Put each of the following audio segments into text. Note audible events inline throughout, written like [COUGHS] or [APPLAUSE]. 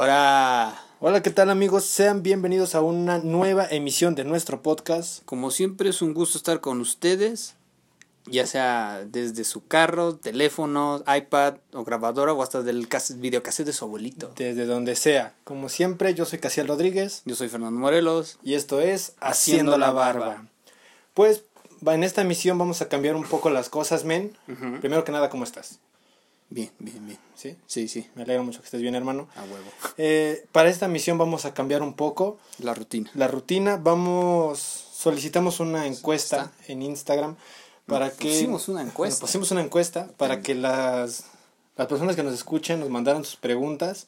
Ahora, Hola, ¿qué tal amigos? Sean bienvenidos a una nueva emisión de nuestro podcast. como siempre es un gusto estar con ustedes, ya sea desde su carro, teléfono, iPad o grabadora o hasta del cas- videocassette de su abuelito. Desde donde sea. Como siempre, yo soy Casiel Rodríguez Yo soy Fernando Morelos. y esto es Haciendo la Barba. Pues en esta emisión vamos a cambiar un poco las cosas, men. Primero que nada, ¿cómo estás? Bien, bien, bien. ¿Sí? Sí, sí, Me alegra mucho que estés bien, hermano. a huevo. Eh, para esta emisión vamos a cambiar un poco La rutina. la rutina. Vamos, solicitamos una encuesta en Instagram para que... Pusimos una encuesta. Bueno, pusimos una encuesta para que las, las personas que nos escuchen nos mandaran sus preguntas,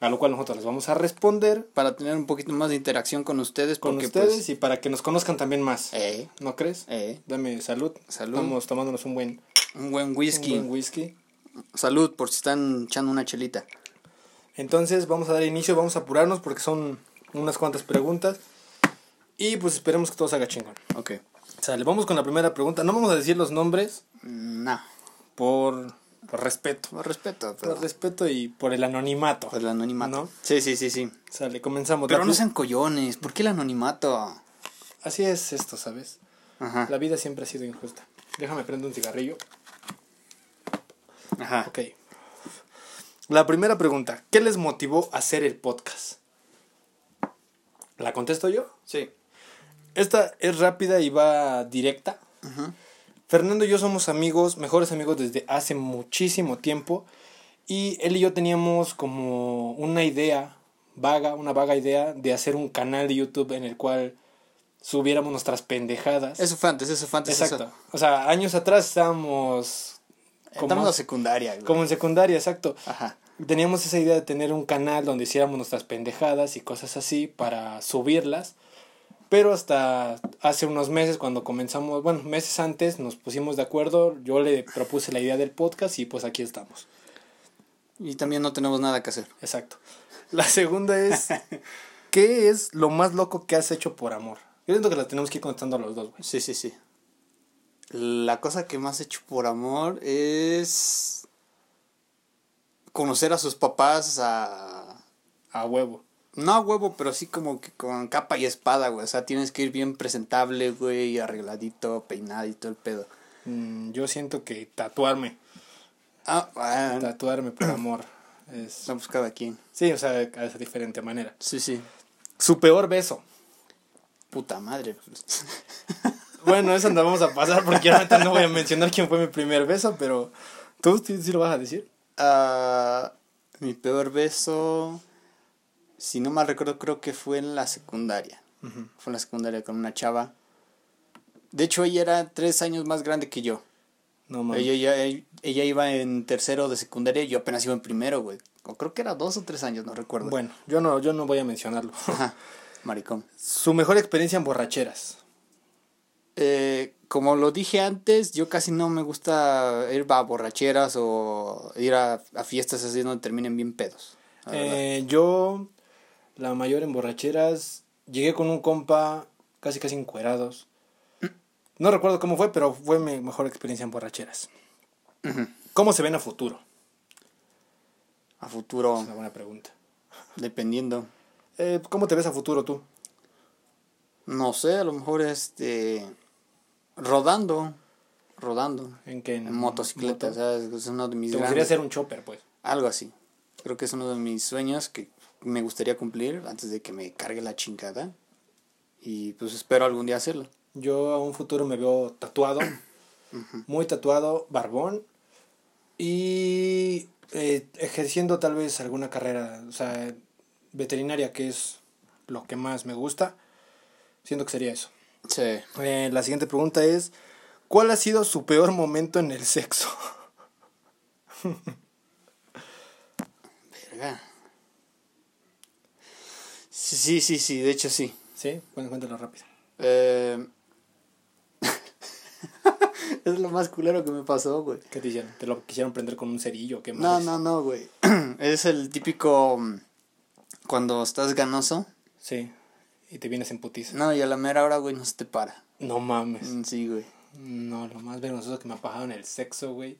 a lo cual nosotros les vamos a responder Para tener un poquito más de interacción con ustedes. con ustedes pues, y para que nos conozcan también más. eh, ¿No crees? eh, Dame salud. Salud. Estamos tomándonos un buen, un buen un whisky. buen whisky. Salud por si están echando una chelita. Entonces vamos a dar inicio, vamos a apurarnos porque son unas cuantas preguntas. Y pues esperemos que todo salga chingón. Ok. Sale, vamos con la primera pregunta. No vamos a decir los nombres No, por, por respeto. por respeto, pero Por respeto y por el anonimato. por el anonimato. ¿No? Sí, sí, sí, sí. Sale, comenzamos. Pero La no sean collones, ¿por qué el anonimato? Así es esto, ¿sabes? Ajá. La vida siempre ha sido injusta. Déjame prender un cigarrillo. Ajá. Ok. La primera pregunta. ¿Qué les motivó a hacer el podcast? ¿La contesto yo? Sí. Esta es rápida y va directa. Ajá. Fernando y yo somos amigos, mejores amigos desde hace muchísimo tiempo. Y él y yo teníamos como una idea vaga, una vaga idea de hacer un canal de YouTube en el cual subiéramos nuestras pendejadas. Eso fue antes, eso fue antes. Exacto. Eso. O sea, años atrás estábamos Estamos en secundaria, güey. como en secundaria, exacto. Ajá. Teníamos esa idea de tener un canal donde hiciéramos nuestras pendejadas y cosas así para subirlas. Pero hasta hace unos meses cuando comenzamos, bueno, meses antes nos pusimos de acuerdo, yo le propuse la idea del podcast y pues aquí estamos. Y también no tenemos nada que hacer. Exacto. La segunda es, [LAUGHS] ¿qué es lo más loco que has hecho por amor? Yo siento que la tenemos que ir contando a los dos, güey. Sí, sí, sí. La cosa que más he hecho por amor es conocer a sus papás a... A huevo. No a huevo, pero sí como que con capa y espada, güey. O sea, tienes que ir bien presentable, güey, arregladito, peinadito, el pedo. Mm, yo siento que tatuarme, Ah, bueno. tatuarme por amor es... No, pues cada quien. Sí, o sea, de diferente manera. Sí, sí. Su peor beso. Puta madre. [LAUGHS] Bueno, eso no vamos a pasar porque ahorita no voy a mencionar quién fue mi primer beso, pero tú sí, sí lo vas a decir. Ah, mi peor beso, si no mal recuerdo, creo que fue en la secundaria. Fue en la secundaria con una chava. De hecho, ella era tres años más grande que yo. No mames. Ella, ella, ella iba en tercero de secundaria y yo apenas iba en primero, güey. O creo que era dos o tres años, no recuerdo. Bueno, yo no, yo no voy a mencionarlo. Ajá, maricón. [LAUGHS] Su mejor experiencia en borracheras. Eh, como lo dije antes, yo casi no me gusta ir a borracheras o ir a, a fiestas así donde terminen bien pedos. la. Eh, yo, la mayor en borracheras, llegué con un compa casi casi encuerados. No recuerdo cómo fue, pero fue mi mejor experiencia en borracheras. ¿Cómo se ven a futuro? A futuro, Es una buena pregunta. dependiendo. Eh, ¿Cómo te ves a futuro tú? No sé, a lo mejor este. Rodando. Rodando. ¿En qué? En motocicleta, moto? o sea, es uno de mis Te gustaría ser un chopper, pues. Algo así. Creo que es uno de mis sueños que me gustaría cumplir antes de que me cargue la chingada. Y pues espero algún día hacerlo. Yo a un futuro me veo tatuado, [CLEARS THROAT] muy tatuado, barbón y eh, ejerciendo tal vez alguna carrera, o sea, veterinaria, que es lo que más me gusta. Siento que sería eso. Sí. Eh, la siguiente pregunta es, ¿cuál ha sido su peor momento en el sexo? Verga. Sí, sí, sí, sí, de hecho sí. ¿Sí? Bueno, cuéntalo rápido. Eh... [LAUGHS] es lo más culero que me pasó, güey. ¿Qué te hicieron? ¿Te lo quisieron prender con un cerillo? o ¿Qué No, más? no, no, güey. [CLEARS THROAT] es el típico mm, cuando estás ganoso. Sí, y te vienes en putiza. No, y a la mera hora, güey, no se te para. No mames. Mm, Sí, güey. No, lo más vergonzoso que me ha pasado en el sexo, güey.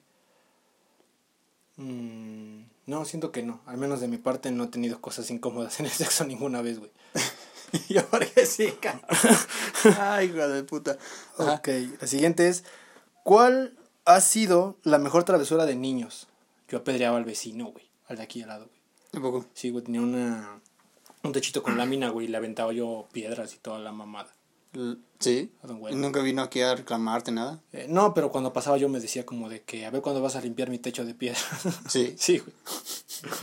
Mm, No, siento que no. Al menos de mi parte no he tenido cosas incómodas en el sexo ninguna vez, güey. [LAUGHS] Yo porque sí, cabrón. [LAUGHS] Ay, hijo de puta. Ajá. Ok, la siguiente es, ¿cuál ha sido la mejor travesura de niños? Yo apedreaba al vecino, güey, al de aquí al lado, güey. Tampoco. Sí, güey, tenía una, un techito con lámina, güey, y le aventaba yo piedras y toda la mamada. Sí. Nunca vino aquí a reclamarte nada. Eh, no, pero cuando pasaba yo me decía como de que, a ver cuándo vas a limpiar mi techo de piedra. [LAUGHS] Sí. sí, güey. [LAUGHS]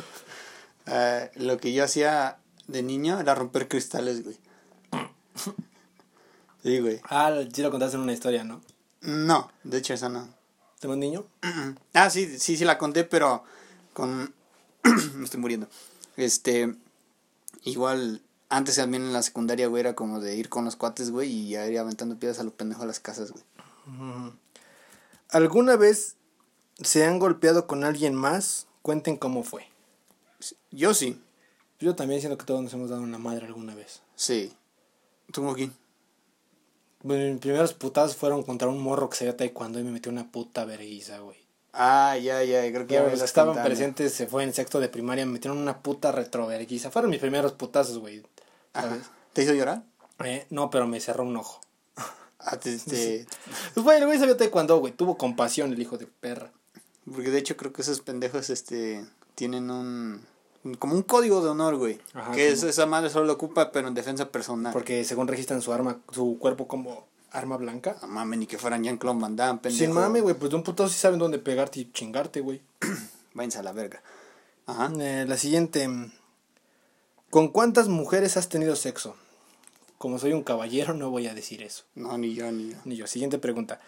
Eh, lo que yo hacía de niño era romper cristales, güey. [LAUGHS] Sí, güey. Ah, sí lo contaste en una historia, ¿no? No, de hecho esa no. ¿Tengo un niño? [CLEARS THROAT] Ah, sí, sí, sí la conté, pero con... [CLEARS THROAT] Me estoy muriendo. Este... Igual, antes también en la secundaria, güey, era como de ir con los cuates, güey, y ya ir aventando piedras a los pendejos a las casas, güey. ¿Alguna vez se han golpeado con alguien más? Cuenten cómo fue. Yo sí. Yo también siento que todos nos hemos dado una madre alguna vez. Sí. ¿Tú aquí? Bueno, mis primeros putazos fueron contra un morro que se taekwondo y me metió una puta vergüenza, güey. Ah, ya, ya, creo que ya me los que estás estaban contando. presentes se fue en sexto de primaria, me metieron una puta retroverguiza. Fueron mis primeros putazos, güey. ¿Te hizo llorar? Eh, no, pero me cerró un ojo. [LAUGHS] Ah, te, te- Pues, güey, el güey sabía taekwondo, güey. Tuvo compasión el hijo de perra. Porque de hecho creo que esos pendejos este tienen un como un código de honor, güey. Ajá, que es, esa madre solo lo ocupa pero en defensa personal. Porque según registran su arma, su cuerpo como arma blanca. No mames, ni que fueran Jean-Claude Van Damme, pendejo. Sin mame, güey, pues de un putazo sí saben dónde pegarte y chingarte, güey. [CLEARS THROAT] Váyanse a la verga. Ajá. Eh, la siguiente. ¿Con cuántas mujeres has tenido sexo? Como soy un caballero, no voy a decir eso. No, ni yo, ni yo. Ni yo. Siguiente pregunta.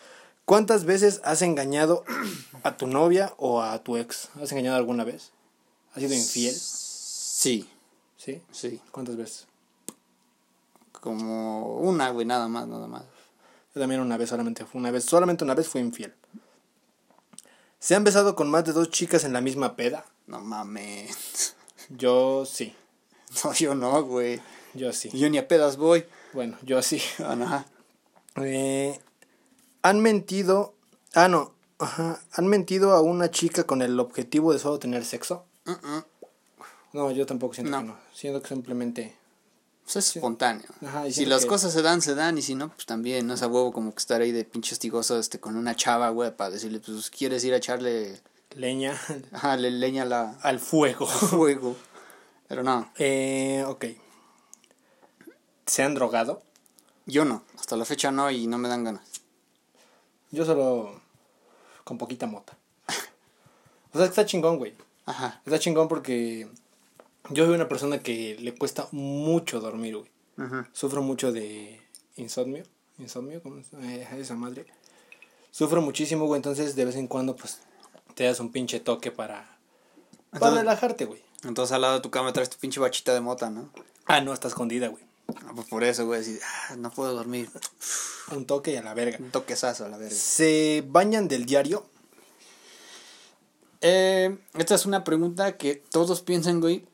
¿Cuántas veces has engañado [CLEARS THROAT] a tu novia o a tu ex? ¿Has engañado alguna vez? ¿Has sido infiel? Sí, ¿Sí? sí. ¿Cuántas veces? Como una, güey, nada más, nada más. Yo también una vez, solamente fue una vez. Solamente una vez fui infiel. ¿Se han besado con más de dos chicas en la misma peda? No mames. [LAUGHS] Yo sí. No, yo no, güey. Yo sí. Yo ni a pedas voy. Bueno, yo sí. Ajá. Eh, han mentido. Ah, no. Ajá. ¿Han mentido a una chica con el objetivo de solo tener sexo? Mm-mm. No, yo tampoco siento No. que no. Siento que simplemente. Pues es espontáneo. Ajá, y si las que- cosas se dan, se dan. Y si no, pues también. No es a huevo como que estar ahí de pinche hostigoso este, con una chava, güey, para decirle, pues quieres ir a echarle Leña ajá, le leña la, al fuego. al fuego. Pero no, Eh, ok. ¿Se han drogado? yo no. Hasta la fecha no y no me dan ganas. Yo solo. con poquita mota. [LAUGHS] O sea, está chingón, güey. Ajá. Está chingón porque. Yo soy una persona que le cuesta mucho dormir, güey. Ajá. Sufro mucho de insomnio. Insomnio, ¿cómo es? Eh, esa madre. Sufro muchísimo, güey. Entonces, de vez en cuando, pues, te das un pinche toque para. Para relajarte, güey. Entonces al lado de tu cama traes tu pinche bachita de mota, ¿no? Ah, no, está escondida, güey. Ah, pues por eso, güey, así, ah, no puedo dormir. Un toque y a la verga. Un toquezazo a la verga. ¿Se bañan del diario? Eh, esta es una pregunta que todos piensan, güey,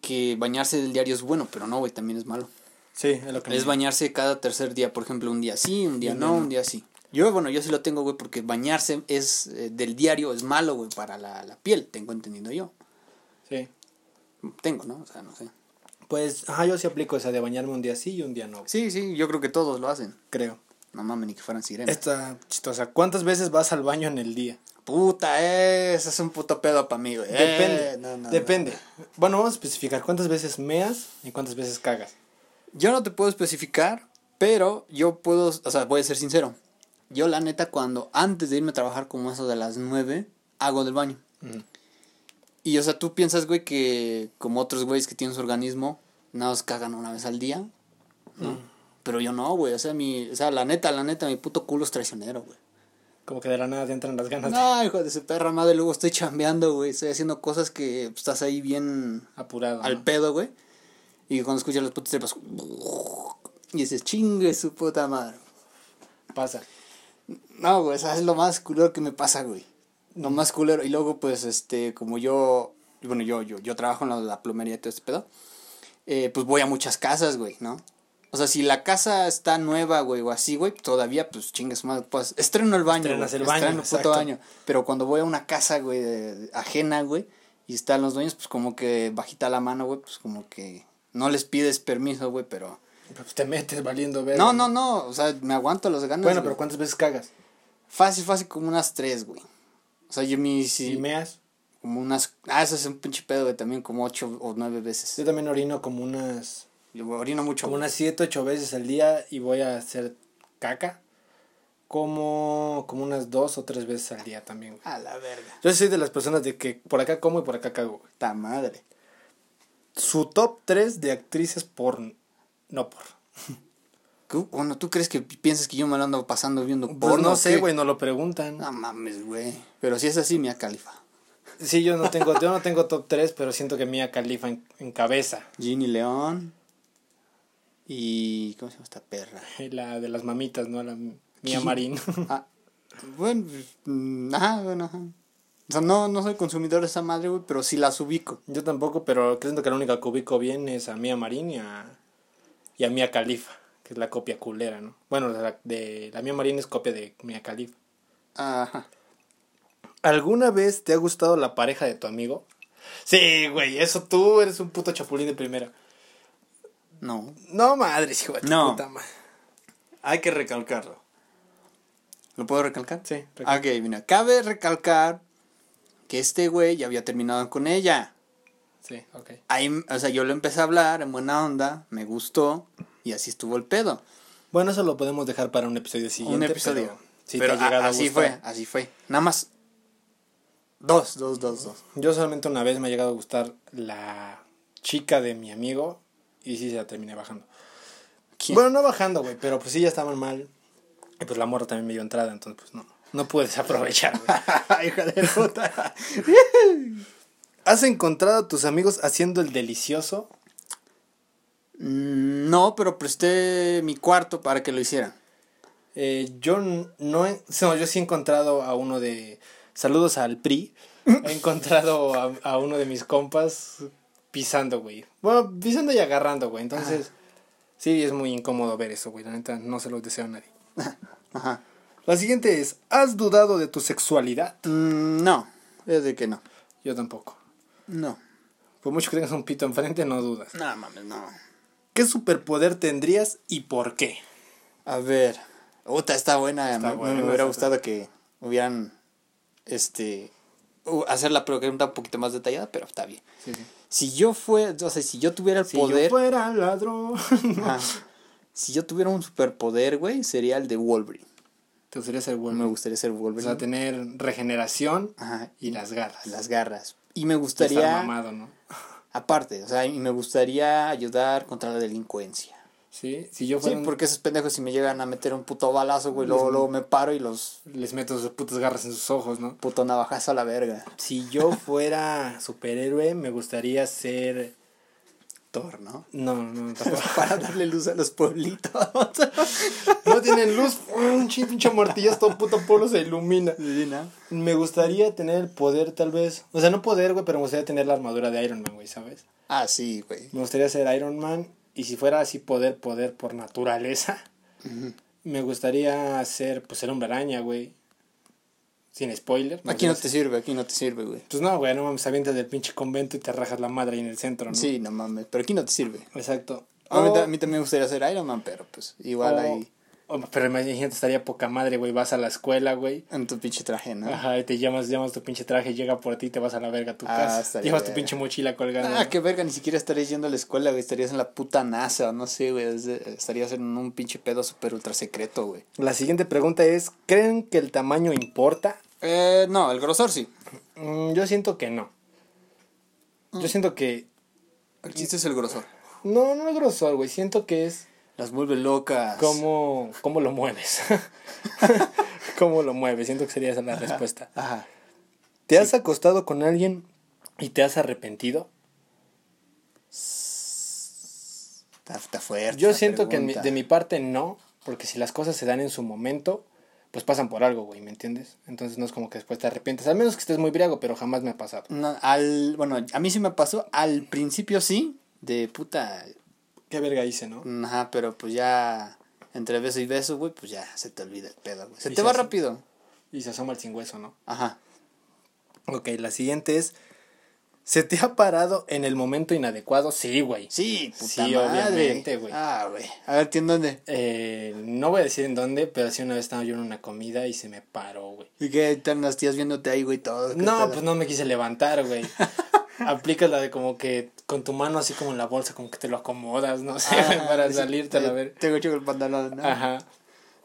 que bañarse del diario es bueno, pero no, güey, también es malo. Sí, es lo que Es me- bañarse cada tercer día, por ejemplo, un día sí, un día Un no, día no. un día sí. Yo, bueno, yo sí lo tengo, güey, porque bañarse es eh, del diario es malo, güey, para la, la piel, tengo entendido yo. Sí. Tengo, ¿no? O sea, no sé. Pues, ajá, yo sí aplico esa de bañarme un día sí y un día no, Sí, sí, yo creo que todos lo hacen. creo. No mames, ni que fueran sirenas. Esta chistosa. ¿Cuántas veces vas al baño en el día? Puta, eh, ese es un puto pedo para mí, güey. Depende. Eh, no, no, depende. Bueno, vamos a especificar cuántas veces meas y cuántas veces cagas. Yo no te puedo especificar, pero yo puedo, o sea, voy a ser sincero. Yo la neta cuando antes de irme a trabajar como eso de las 9, hago del baño. Y o sea, tú piensas, güey, que como otros güeyes que tienen su organismo, nada más cagan una vez al día, ¿no? Pero yo no, güey, o sea, mi, o sea, la neta, la neta, mi puto culo es traicionero, güey. Como que de la nada te entran las ganas de No, hijo de su perra madre, luego estoy chambeando, güey, estoy haciendo cosas que pues, estás ahí bien apurado. al ¿no? pedo, güey. Y cuando escuchas las putas tripas, y dices, chingue su puta madre. Pasa. No, güey, eso es lo más culero que me pasa, güey. Lo más culero. Y luego, pues, este, como yo, bueno, yo, yo, yo trabajo en la, la plomería y todo este pedo, eh, pues voy a muchas casas, güey, ¿no? O sea, si la casa está nueva, güey, o así, güey, todavía, pues, chingue su madre, pues, estreno el baño, Estrenas güey, el baño, estreno el puto exacto. baño. Pero cuando voy a una casa, güey, ajena, güey, y están los dueños, pues como que bajita la mano, güey, pues como que no les pides permiso, güey, pero... Pues te metes valiendo ver. No, no, no, o sea, me aguanto las ganas. Bueno, güey. pero ¿cuántas veces cagas? Fácil, fácil, como unas tres, güey. O sea, yo mi... ¿Y meas? Como unas... Ah, eso es un pinche pedo, güey, también como ocho o nueve veces. Yo también orino como unas... Yo orino mucho. Como unas siete, ocho veces al día y voy a hacer caca. Como, como unas dos o tres veces al día también, güey. A la verga. Yo soy de las personas de que por acá como y por acá cago, güey. Ta madre. Su top 3 de actrices por... No por. ¿Tú- Bueno, ¿tú crees que piensas que yo me lo ando pasando viendo Pues porno? no sé, güey, no lo preguntan. No mames, güey. Pero si es así, Mia Califa. Sí, yo no tengo, yo no tengo top 3, pero siento que Mia Khalifa en, encabeza. Ginny León. Y. ¿Cómo se llama esta perra? [LAUGHS] La de las mamitas, ¿no? La Mia ¿Quién? Marín. Ah, [LAUGHS] bueno, mm, ajá, bueno, ajá. O sea, no, no soy consumidor de esa madre, güey, pero sí las ubico. Yo tampoco, pero creo que la única que ubico bien es a Mia Marín y a, y a Mia Khalifa, que es la copia culera, ¿no? Bueno, la, de, la Mia Marín es copia de Mia Khalifa. Ajá. ¿Alguna vez te ha gustado la pareja de tu amigo? Sí, güey, eso tú eres un puto chapulín de primera. No. No, madre, hijo de No. puta madre. Hay que recalcarlo. ¿Lo puedo recalcar? Sí, Ah, Ok, mira, cabe recalcar que este güey ya había terminado con ella. Sí, ok. Ahí, o sea, yo le empecé a hablar en buena onda, me gustó y así estuvo el pedo. Bueno, eso lo podemos dejar para un episodio siguiente. un episodio. Pero, si Pero te a- a así gustar. fue, así fue. Nada más. Dos, dos, dos, dos. Yo solamente una vez me ha llegado a gustar la chica de mi amigo y sí se la terminé bajando. ¿Quién? Bueno, no bajando, güey, pero pues sí ya estaban mal. Y pues la morra también me dio entrada, entonces pues no. No pude desaprovechar, güey. [LAUGHS] Hija de puta. ¿Has encontrado a tus amigos haciendo el delicioso? Mm, No, pero presté mi cuarto para que lo hicieran. Eh, yo no, he- no, yo sí he encontrado a uno de... Saludos al PRI. [LAUGHS] He encontrado a, a uno de mis compas pisando, güey. Bueno, pisando y agarrando, güey. Entonces, sí, es muy incómodo ver eso, güey. La neta, no se los deseo a nadie. [LAUGHS] Ajá. La siguiente es, ¿has dudado de tu sexualidad? Mm, no, es de que no. Yo tampoco. No. Por mucho que tengas un pito enfrente, no dudas. No, mames, no. ¿Qué superpoder tendrías y por qué? A ver. Puta, está buena. Está me, buena, me hubiera gustado que hubieran. Este. hacer la pregunta un poquito más detallada, pero está bien. Si yo fue, o sea, si yo tuviera el Si poder, yo fuera ladrón. si yo tuviera un superpoder, güey, sería el de Wolverine. Te gustaría ser bueno. Me gustaría ser O Wolverine. sea, tener regeneración Ajá, y las garras. las garras. Y me Y estar gustaría, mamado, ¿no? aparte, o sea, y me gustaría ayudar contra la delincuencia. Sí, si yo Sí, fuera un- porque esos pendejos si me llegan a meter un puto balazo, güey, luego, luego me paro y los les meto sus putas garras en sus ojos, ¿no? puto navajazo a la verga. Si yo fuera superhéroe, me gustaría ser... Thor, ¿no? No, no, tampoco. [LAUGHS] Para darle luz a los pueblitos. [LAUGHS] No tienen luz, un chin- pinche martillazo, todo puto pueblo se ilumina. Sí, ¿no? Me gustaría tener el poder, tal vez. O sea, no poder, güey, pero me gustaría tener la armadura de Iron Man, güey, ¿sabes? Ah, sí, güey. Me gustaría ser Iron Man. Y si fuera así poder, poder por naturaleza, me gustaría ser, pues, el hombre araña, güey. Sin spoiler. Aquí no te sirve, aquí no te sirve, güey. Pues no, güey, no mames, avientas del pinche convento y te rajas la madre ahí en el centro, ¿no? Sí, no mames, pero aquí no te sirve. Exacto. A mí, O- a mí también me gustaría ser Iron Man, pero pues igual o- ahí pero imagínate, estaría poca madre, güey. Vas a la escuela, güey. en tu pinche traje, ¿no? Ajá, y te llamas, llamas tu pinche traje, llega por ti te vas a la verga a tu Ah, casa. Llevas tu pinche mochila colgando. Ah, qué verga, ni siquiera estarías yendo a la escuela, güey. Estarías en la puta NASA, o no sé, güey. Estarías en un pinche pedo súper ultra secreto, güey. La siguiente pregunta es, ¿creen que el tamaño importa? Eh, no, el grosor sí. Mm, yo siento que no. Mm. Yo siento que... El chiste es el grosor. No, no es grosor, güey. Siento que es Las vuelve locas. cómo, cómo lo mueves. [LAUGHS] cómo lo mueves. Siento que sería esa la respuesta. Ajá. ¿Te has acostado con alguien y te has arrepentido? Está, está fuerte. Yo siento que de mi parte no, porque si las cosas se dan en su momento, pues pasan por algo, güey, ¿me entiendes? Entonces no es como que después te arrepientes, al menos que estés muy briago, pero jamás me ha pasado. No, al, bueno, a mí sí me pasó. Al principio sí, de puta. Qué verga hice, ¿no? Ajá, pero pues ya. Entre beso y beso, güey, pues ya se te olvida el pedo, güey. Se Y te se va rápido. Y se asoma el sin hueso, ¿no? Ajá. Ok, la siguiente es, ¿Se te ha parado en el momento inadecuado? Sí, güey. Sí, puta Sí, madre. obviamente, güey. Ah, güey. A ver, ¿en dónde? Eh, no voy a decir en dónde, pero sí una vez estaba yo en una comida y se me paró, güey. ¿Y qué están las tías viéndote ahí, güey, todo? ¿Qué No, pues no me quise levantar, güey. [LAUGHS] Aplicas la de como que con tu mano así como en la bolsa, como que te lo acomodas, no sé, [LAUGHS] Ah, para sí, salirte a la eh, ver. Tengo hecho el pantalón, ¿no? Ajá.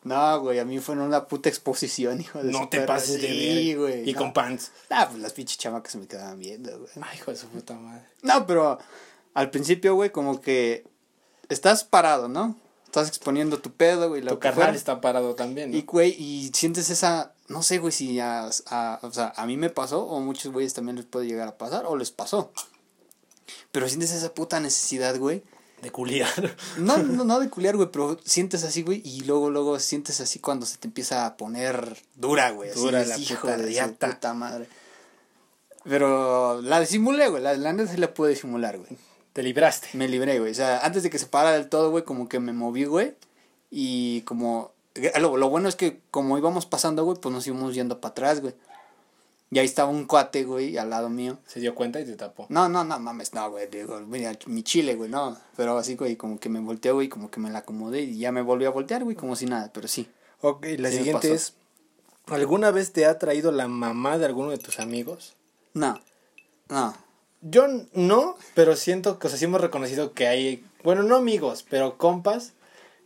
No, güey, a mí fue en una puta exposición, hijo de No su te perra. pases de Sí, güey. Y no. con pants. Ah, pues las pinches chamacas se me quedaban viendo, güey. Ay, hijo de su puta madre. No, pero al principio, güey, como que estás parado, ¿no? Estás exponiendo tu pedo, güey, lo Tu carnal está parado también, ¿no? Y, güey, y sientes esa, no sé, güey, si a, a- o sea, a mí me pasó, o a muchos güeyes también les puede llegar a pasar, o les pasó. Pero sientes esa puta necesidad, güey. De culiar. No, [LAUGHS] no, no de culiar, güey, pero sientes así, güey, y luego, luego sientes así cuando se te empieza a poner dura, güey. Dura la hijo puta de su puta madre. Pero la disimulé, güey, la, la neta sí la pude disimular, güey. Te libraste. Me libré, güey. O sea, antes de que se parara del todo, güey, como que me moví, güey. Y como... Lo, lo bueno es que como íbamos pasando, güey, pues nos íbamos yendo para atrás, güey. Y ahí estaba un cuate, güey, al lado mío. Se dio cuenta y te tapó. No, no, no, mames, no, güey. Digo, mira, mi chile, güey, no. Pero así, güey, como que me volteó, güey, como que me la acomodé y ya me volvió a voltear, güey, como si nada, pero sí. Ok, la Sí siguiente es, ¿alguna vez te ha traído la mamá de alguno de tus amigos? No, no. Yo no, pero siento que, o sea, sí hemos reconocido que hay, bueno, no amigos, pero compas,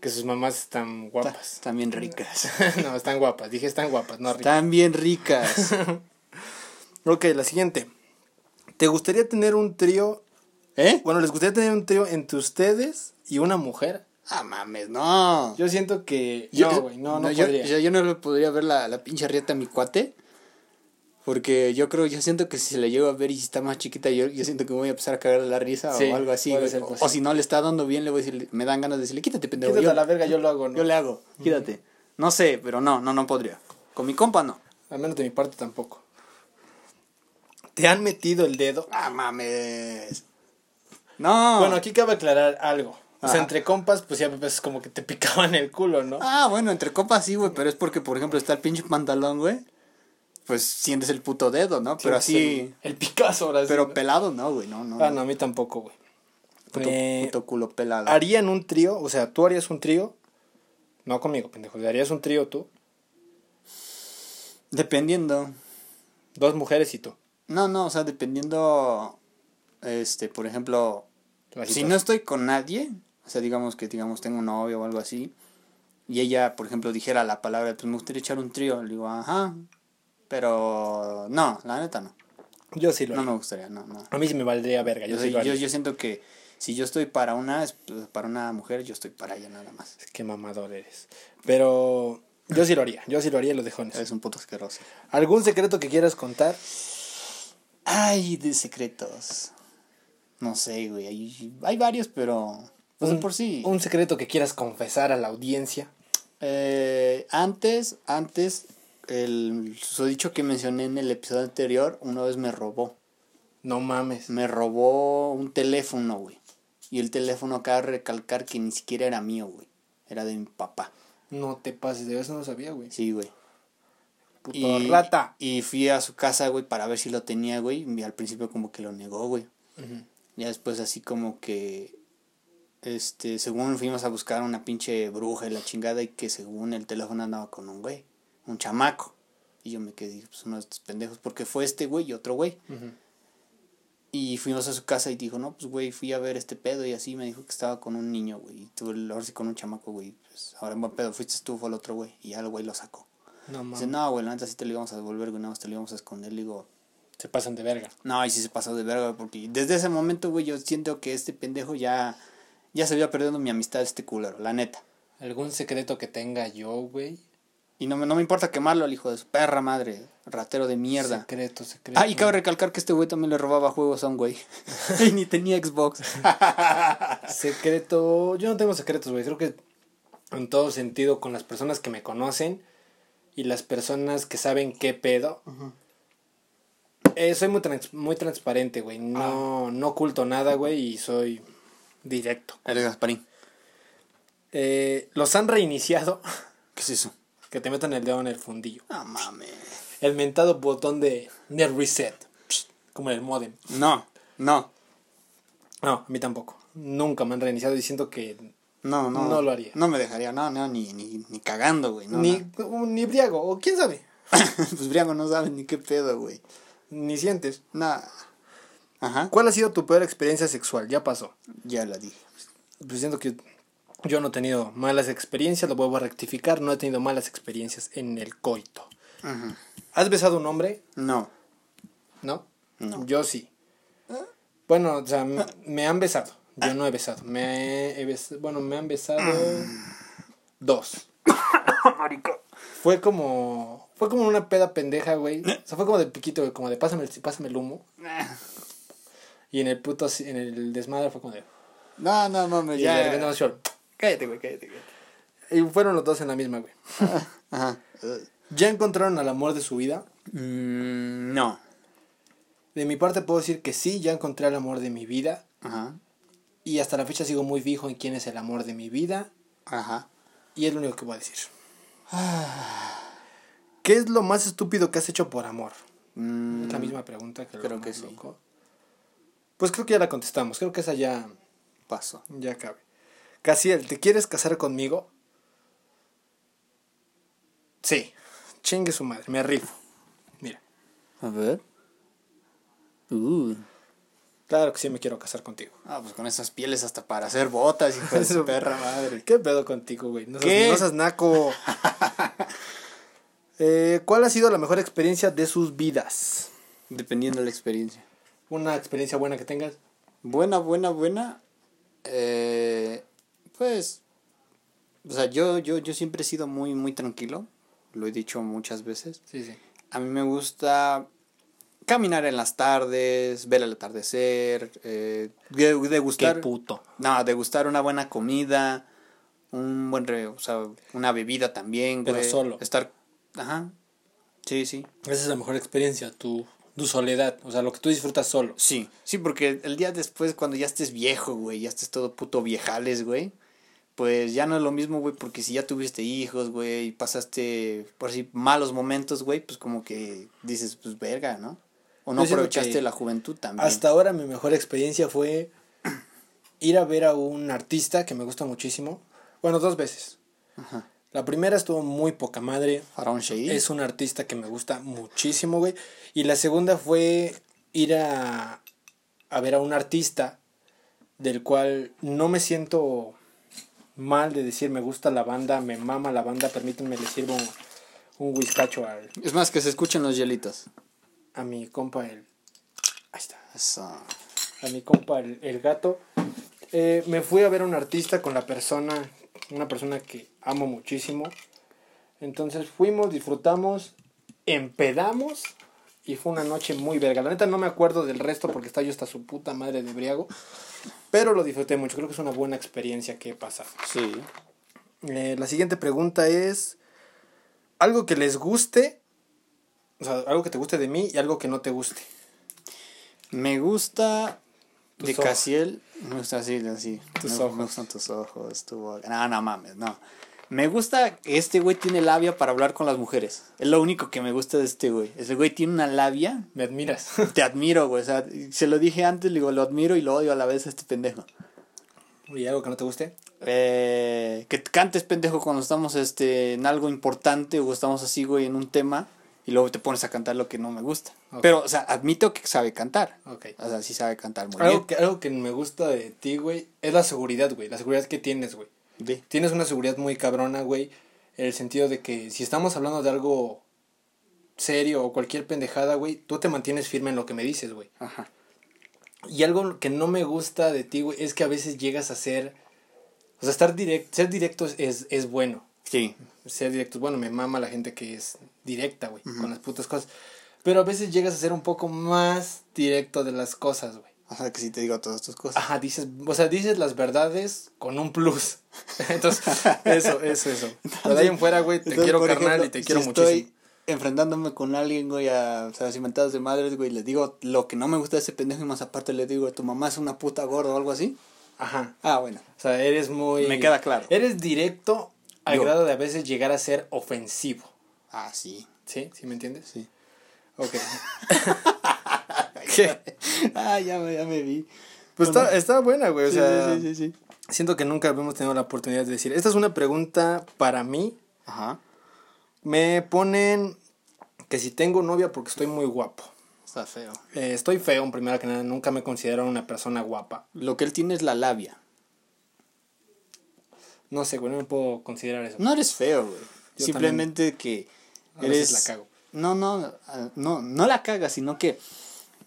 que sus mamás están guapas. Están bien ricas. [LAUGHS] no, están guapas, dije están guapas, no ricas. Están bien ricas. [LAUGHS] Ok, la siguiente. ¿Te gustaría tener un trío? ¿Eh? Bueno, ¿les gustaría tener un trío entre ustedes y una mujer? Ah, mames, no. Yo siento que... Yo- no, güey, no, no, yo, podría. yo- yo no le podría ver la, la pinche rieta a mi cuate. Porque yo creo, yo siento que si se la llego a ver y si está más chiquita, yo, yo siento que me voy a empezar a cagar de la risa Sí, o algo así. ser O- o si no le está dando bien, le voy a decir, me dan ganas de decirle, quítate, pendejo. Quítate yo, a la verga, yo lo hago, ¿no? yo le hago, quítate. No sé, pero no, no, no podría. Con mi compa no. Al menos de mi parte tampoco. ¿Te han metido el dedo? Ah, mames. No. Bueno, aquí cabe aclarar algo. O sea, Ajá. entre compas, pues ya veces como que te [LAUGHS] picaban el culo, ¿no? Ah, bueno, entre compas sí, güey, pero es porque, por ejemplo, está el pinche pantalón, güey. Pues sientes el puto dedo, ¿no? Pero así. El, el Picasso ahora sí, Pero pelado no, güey, no, no. Ah, no, a mí tampoco, güey. Puto, Eh, puto culo pelado. ¿Harían un trío? O sea, ¿tú harías un trío? No conmigo, pendejo. ¿Harías un trío tú? Dependiendo. Dos mujeres y tú. No, no, o sea, dependiendo. Este, por ejemplo, si no estoy con nadie, o sea, digamos que digamos tengo un novio o algo así, y ella, por ejemplo, dijera la palabra, pues me gustaría echar un trío, le digo, ajá, pero no, la neta no. Yo sí lo No haría. me gustaría, no, no. A mí sí me valdría verga. Yo Yo, sí lo yo, haría. yo siento que si yo estoy para una, es, pues, para una mujer, yo estoy para ella nada más. Qué mamador eres. Pero yo sí lo haría. Yo sí lo haría y lo dejo en eso. Es un puto asqueroso. ¿Algún secreto que quieras contar? Ay, de secretos. No sé, güey. Hay, hay varios, pero. De Un- por sí. Un secreto que quieras confesar a la audiencia. Eh, antes, antes, el susodicho que mencioné en el episodio anterior, una vez me robó. No mames. Me robó un teléfono, güey. Y el teléfono acaba de recalcar que ni siquiera era mío, güey. Era de mi papá. No te pases, de eso no sabía, güey. Sí, güey. Puto Y, rata. y fui a su casa, güey, para ver si lo tenía, güey. Y al principio como que lo negó, güey. Ujú. Ya después así como que, este, según fuimos a buscar una pinche bruja y la chingada y que según el teléfono andaba con un güey, un chamaco. Y yo me quedé, pues uno de estos pendejos, porque fue este güey y otro güey. Y fuimos a su casa y dijo, no, pues güey, fui a ver este pedo y así me dijo que estaba con un niño, güey. Y tú, ahora sí con un chamaco, güey. Pues ahora en buen pedo, fuiste tú, fue el otro güey. Y ya el güey lo sacó. No. Dice, no, güey, la neta sí te lo íbamos a devolver, güey, nada más te lo íbamos a esconder. Le digo, Se pasan de verga. no, y sí se pasó de verga, porque desde ese momento, güey, yo siento que este pendejo ya, ya se había perdiendo mi amistad, este culero, la neta. ¿Algún secreto que tenga yo, güey? Y no me, no me importa quemarlo al hijo de su perra madre, ratero de mierda. Secreto, secreto. Ah, y cabe recalcar que este güey también le robaba juegos a un güey. [LAUGHS] [LAUGHS] y ni tenía Xbox. [LAUGHS] Secreto. Yo no tengo secretos, güey. Creo que en todo sentido, con las personas que me conocen y las personas que saben qué pedo. eh, soy muy, trans- muy transparente, güey. No, no oculto nada, güey, y soy directo. Eres Gasparín. Eh, los han reiniciado. ¿Qué es eso? Que te metan el dedo en el fundillo. No mames. El mentado botón de, de reset. Como en el modem. No, no, No, a mí tampoco. Nunca me han reiniciado diciendo que no, no. No lo haría. No me dejaría, no, no, ni, ni, ni cagando, güey. No, ni, no. ni briago, o quién sabe. [LAUGHS] pues Briago no sabe ni qué pedo, güey. Ni sientes. Nada. Ajá. ¿Cuál ha sido tu peor experiencia sexual? Ya pasó. Ya la dije. Pues siento que yo no he tenido malas experiencias, lo vuelvo a rectificar, no he tenido malas experiencias en el coito. Ajá. ¿Has besado a un hombre? No. ¿No? No. Yo sí. Bueno, o sea, m- me han besado. Yo no he besado. Me he bes- bueno, me han besado dos. [COUGHS] Fue como fue como una peda pendeja, güey. O sea, fue como de piquito, güey, como de pásame el, pásame el humo. Y en el puto en el desmadre fue como de No, no, mames, y de repente ya. Cállate, güey, cállate, cállate. Y fueron los dos en la misma, güey. Ajá. ¿Ya encontraron al amor de su vida? Mm, no. De mi parte puedo decir que sí, ya encontré al amor de mi vida. Ajá. Y hasta la fecha sigo muy fijo en quién es el amor de mi vida. Ajá. Y es lo único que voy a decir. ¿Qué es lo más estúpido que has hecho por amor? Mm, Es la misma pregunta que lo creo que sí. loco. Pues creo que ya la contestamos. Creo que esa ya, paso. ya cabe. Casiel, ¿te quieres casar conmigo? Sí. Chingue su madre, me rifo. Mira. A ver. Uh. Claro que sí me quiero casar contigo. Ah, pues con esas pieles hasta para hacer botas, hijo de su [LAUGHS] perra madre. ¿Qué pedo contigo, güey? No seas, ¿Qué? no seas naco. [LAUGHS] Eh, ¿Cuál ha sido la mejor experiencia de sus vidas? Dependiendo de la experiencia. Una experiencia buena que tengas. Buena, buena, buena. Eh, pues. O sea, yo, yo, yo siempre he sido muy, muy tranquilo. Lo he dicho muchas veces. Sí, sí. A mí me gusta caminar en las tardes, ver el atardecer, eh, de- Qué degustar. puto. No, degustar una buena comida, un buen, re- o sea, una bebida también, Pero güey. solo. Estar, ajá. Sí, sí. Esa es la mejor experiencia, tu, tu soledad. O sea, lo que tú disfrutas solo. Sí, sí, porque el día después, cuando ya estés viejo, güey, ya estés todo puto viejales, güey, pues ya no es lo mismo, güey, porque si ya tuviste hijos, güey, y pasaste, por así, malos momentos, güey, pues como que dices, pues verga, ¿no? O no Yo aprovechaste la juventud también. Hasta ahora mi mejor experiencia fue ir a ver a un artista que me gusta muchísimo. Bueno, dos veces. Ajá. La primera estuvo muy poca madre. Faraón. Es un artista que me gusta muchísimo, güey. Y la segunda fue ir a, a ver a un artista del cual no me siento mal de decir me gusta la banda, me mama la banda, permítanme le sirvo un, un whiskacho al, Es más, que se escuchen los hielitos. a mi compa el... Ahí está. Eso. a mi compa el, el gato. Eh, me fui a ver a un artista con la persona, una persona que amo muchísimo. Entonces fuimos, disfrutamos, empedamos y fue una noche muy verga. La neta no me acuerdo del resto porque está yo hasta su puta madre de briago. Pero lo disfruté mucho, creo que es una buena experiencia que he pasado. Sí. Eh, la siguiente pregunta es, algo que les guste, o sea, algo que te guste de mí y algo que no te guste. Me gusta Tus de ojos. Casiel. Me gusta así, así. Tus me, ojos. me gustan tus ojos, tu boca. No, no mames, no. Me gusta que este güey tiene labia para hablar con las mujeres. Es lo único que me gusta de este güey. Ese güey tiene una labia. Me admiras. Te admiro, güey. O sea, se lo dije antes, le digo, lo admiro y lo odio a la vez a este pendejo. ¿Y algo que no te guste? Eh, que cantes pendejo cuando estamos este, en algo importante o estamos así, güey, en un tema y luego te pones a cantar lo que no me gusta. Pero, o sea, admito que sabe cantar. Ok. O sea, sí sabe cantar muy Algo bien. que, algo que me gusta de ti, güey, es la seguridad, güey. La seguridad que tienes, güey. Tienes una seguridad muy cabrona, güey. En el sentido de que si estamos hablando de algo serio o cualquier pendejada, güey, tú te mantienes firme en lo que me dices, güey. Ajá. Y algo que no me gusta de ti, güey, es que a veces llegas a ser... O sea, estar direct, ser directo es, es, es bueno. Sí. Ser directo es bueno. Me mama la gente que es directa, güey, con las putas cosas. Pero a veces llegas a ser un poco más directo de las cosas, güey. O sea, que sí te digo todas tus cosas. Ajá, dices, o sea, dices las verdades con un plus. [LAUGHS] Entonces, eso, eso, eso. Pero de ahí en fuera, güey, te Entonces, quiero carnal ejemplo, y te quiero si muchísimo. estoy enfrentándome con alguien, güey, a, o sea, cimentadas de madres, güey, le digo lo que no me gusta de ese pendejo y más aparte le digo, tu mamá es una puta gorda o algo así. Ajá. Ah, bueno. O sea, eres muy... Me queda claro. Eres directo al Yo. grado de a veces llegar a ser ofensivo. Ah, sí. ¿Sí? ¿Sí me entiendes? Sí. Ok. [LAUGHS] [LAUGHS] ah, ya, me- ya me vi. Pues Bueno. está, está buena, güey. O Sí, sea, sí, sí, sí. siento que nunca hemos tenido la oportunidad de decir. Esta es una pregunta para mí. Ajá. Me ponen que si tengo novia porque estoy muy guapo. Está feo. Eh, estoy feo, en primera que nada. Nunca me considero una persona guapa. Lo que él tiene es la labia. No sé, güey, no me puedo considerar eso. No eres feo, güey. Yo Simplemente que A veces eres... la cago. No, no, ah, no, no la cagas, sino que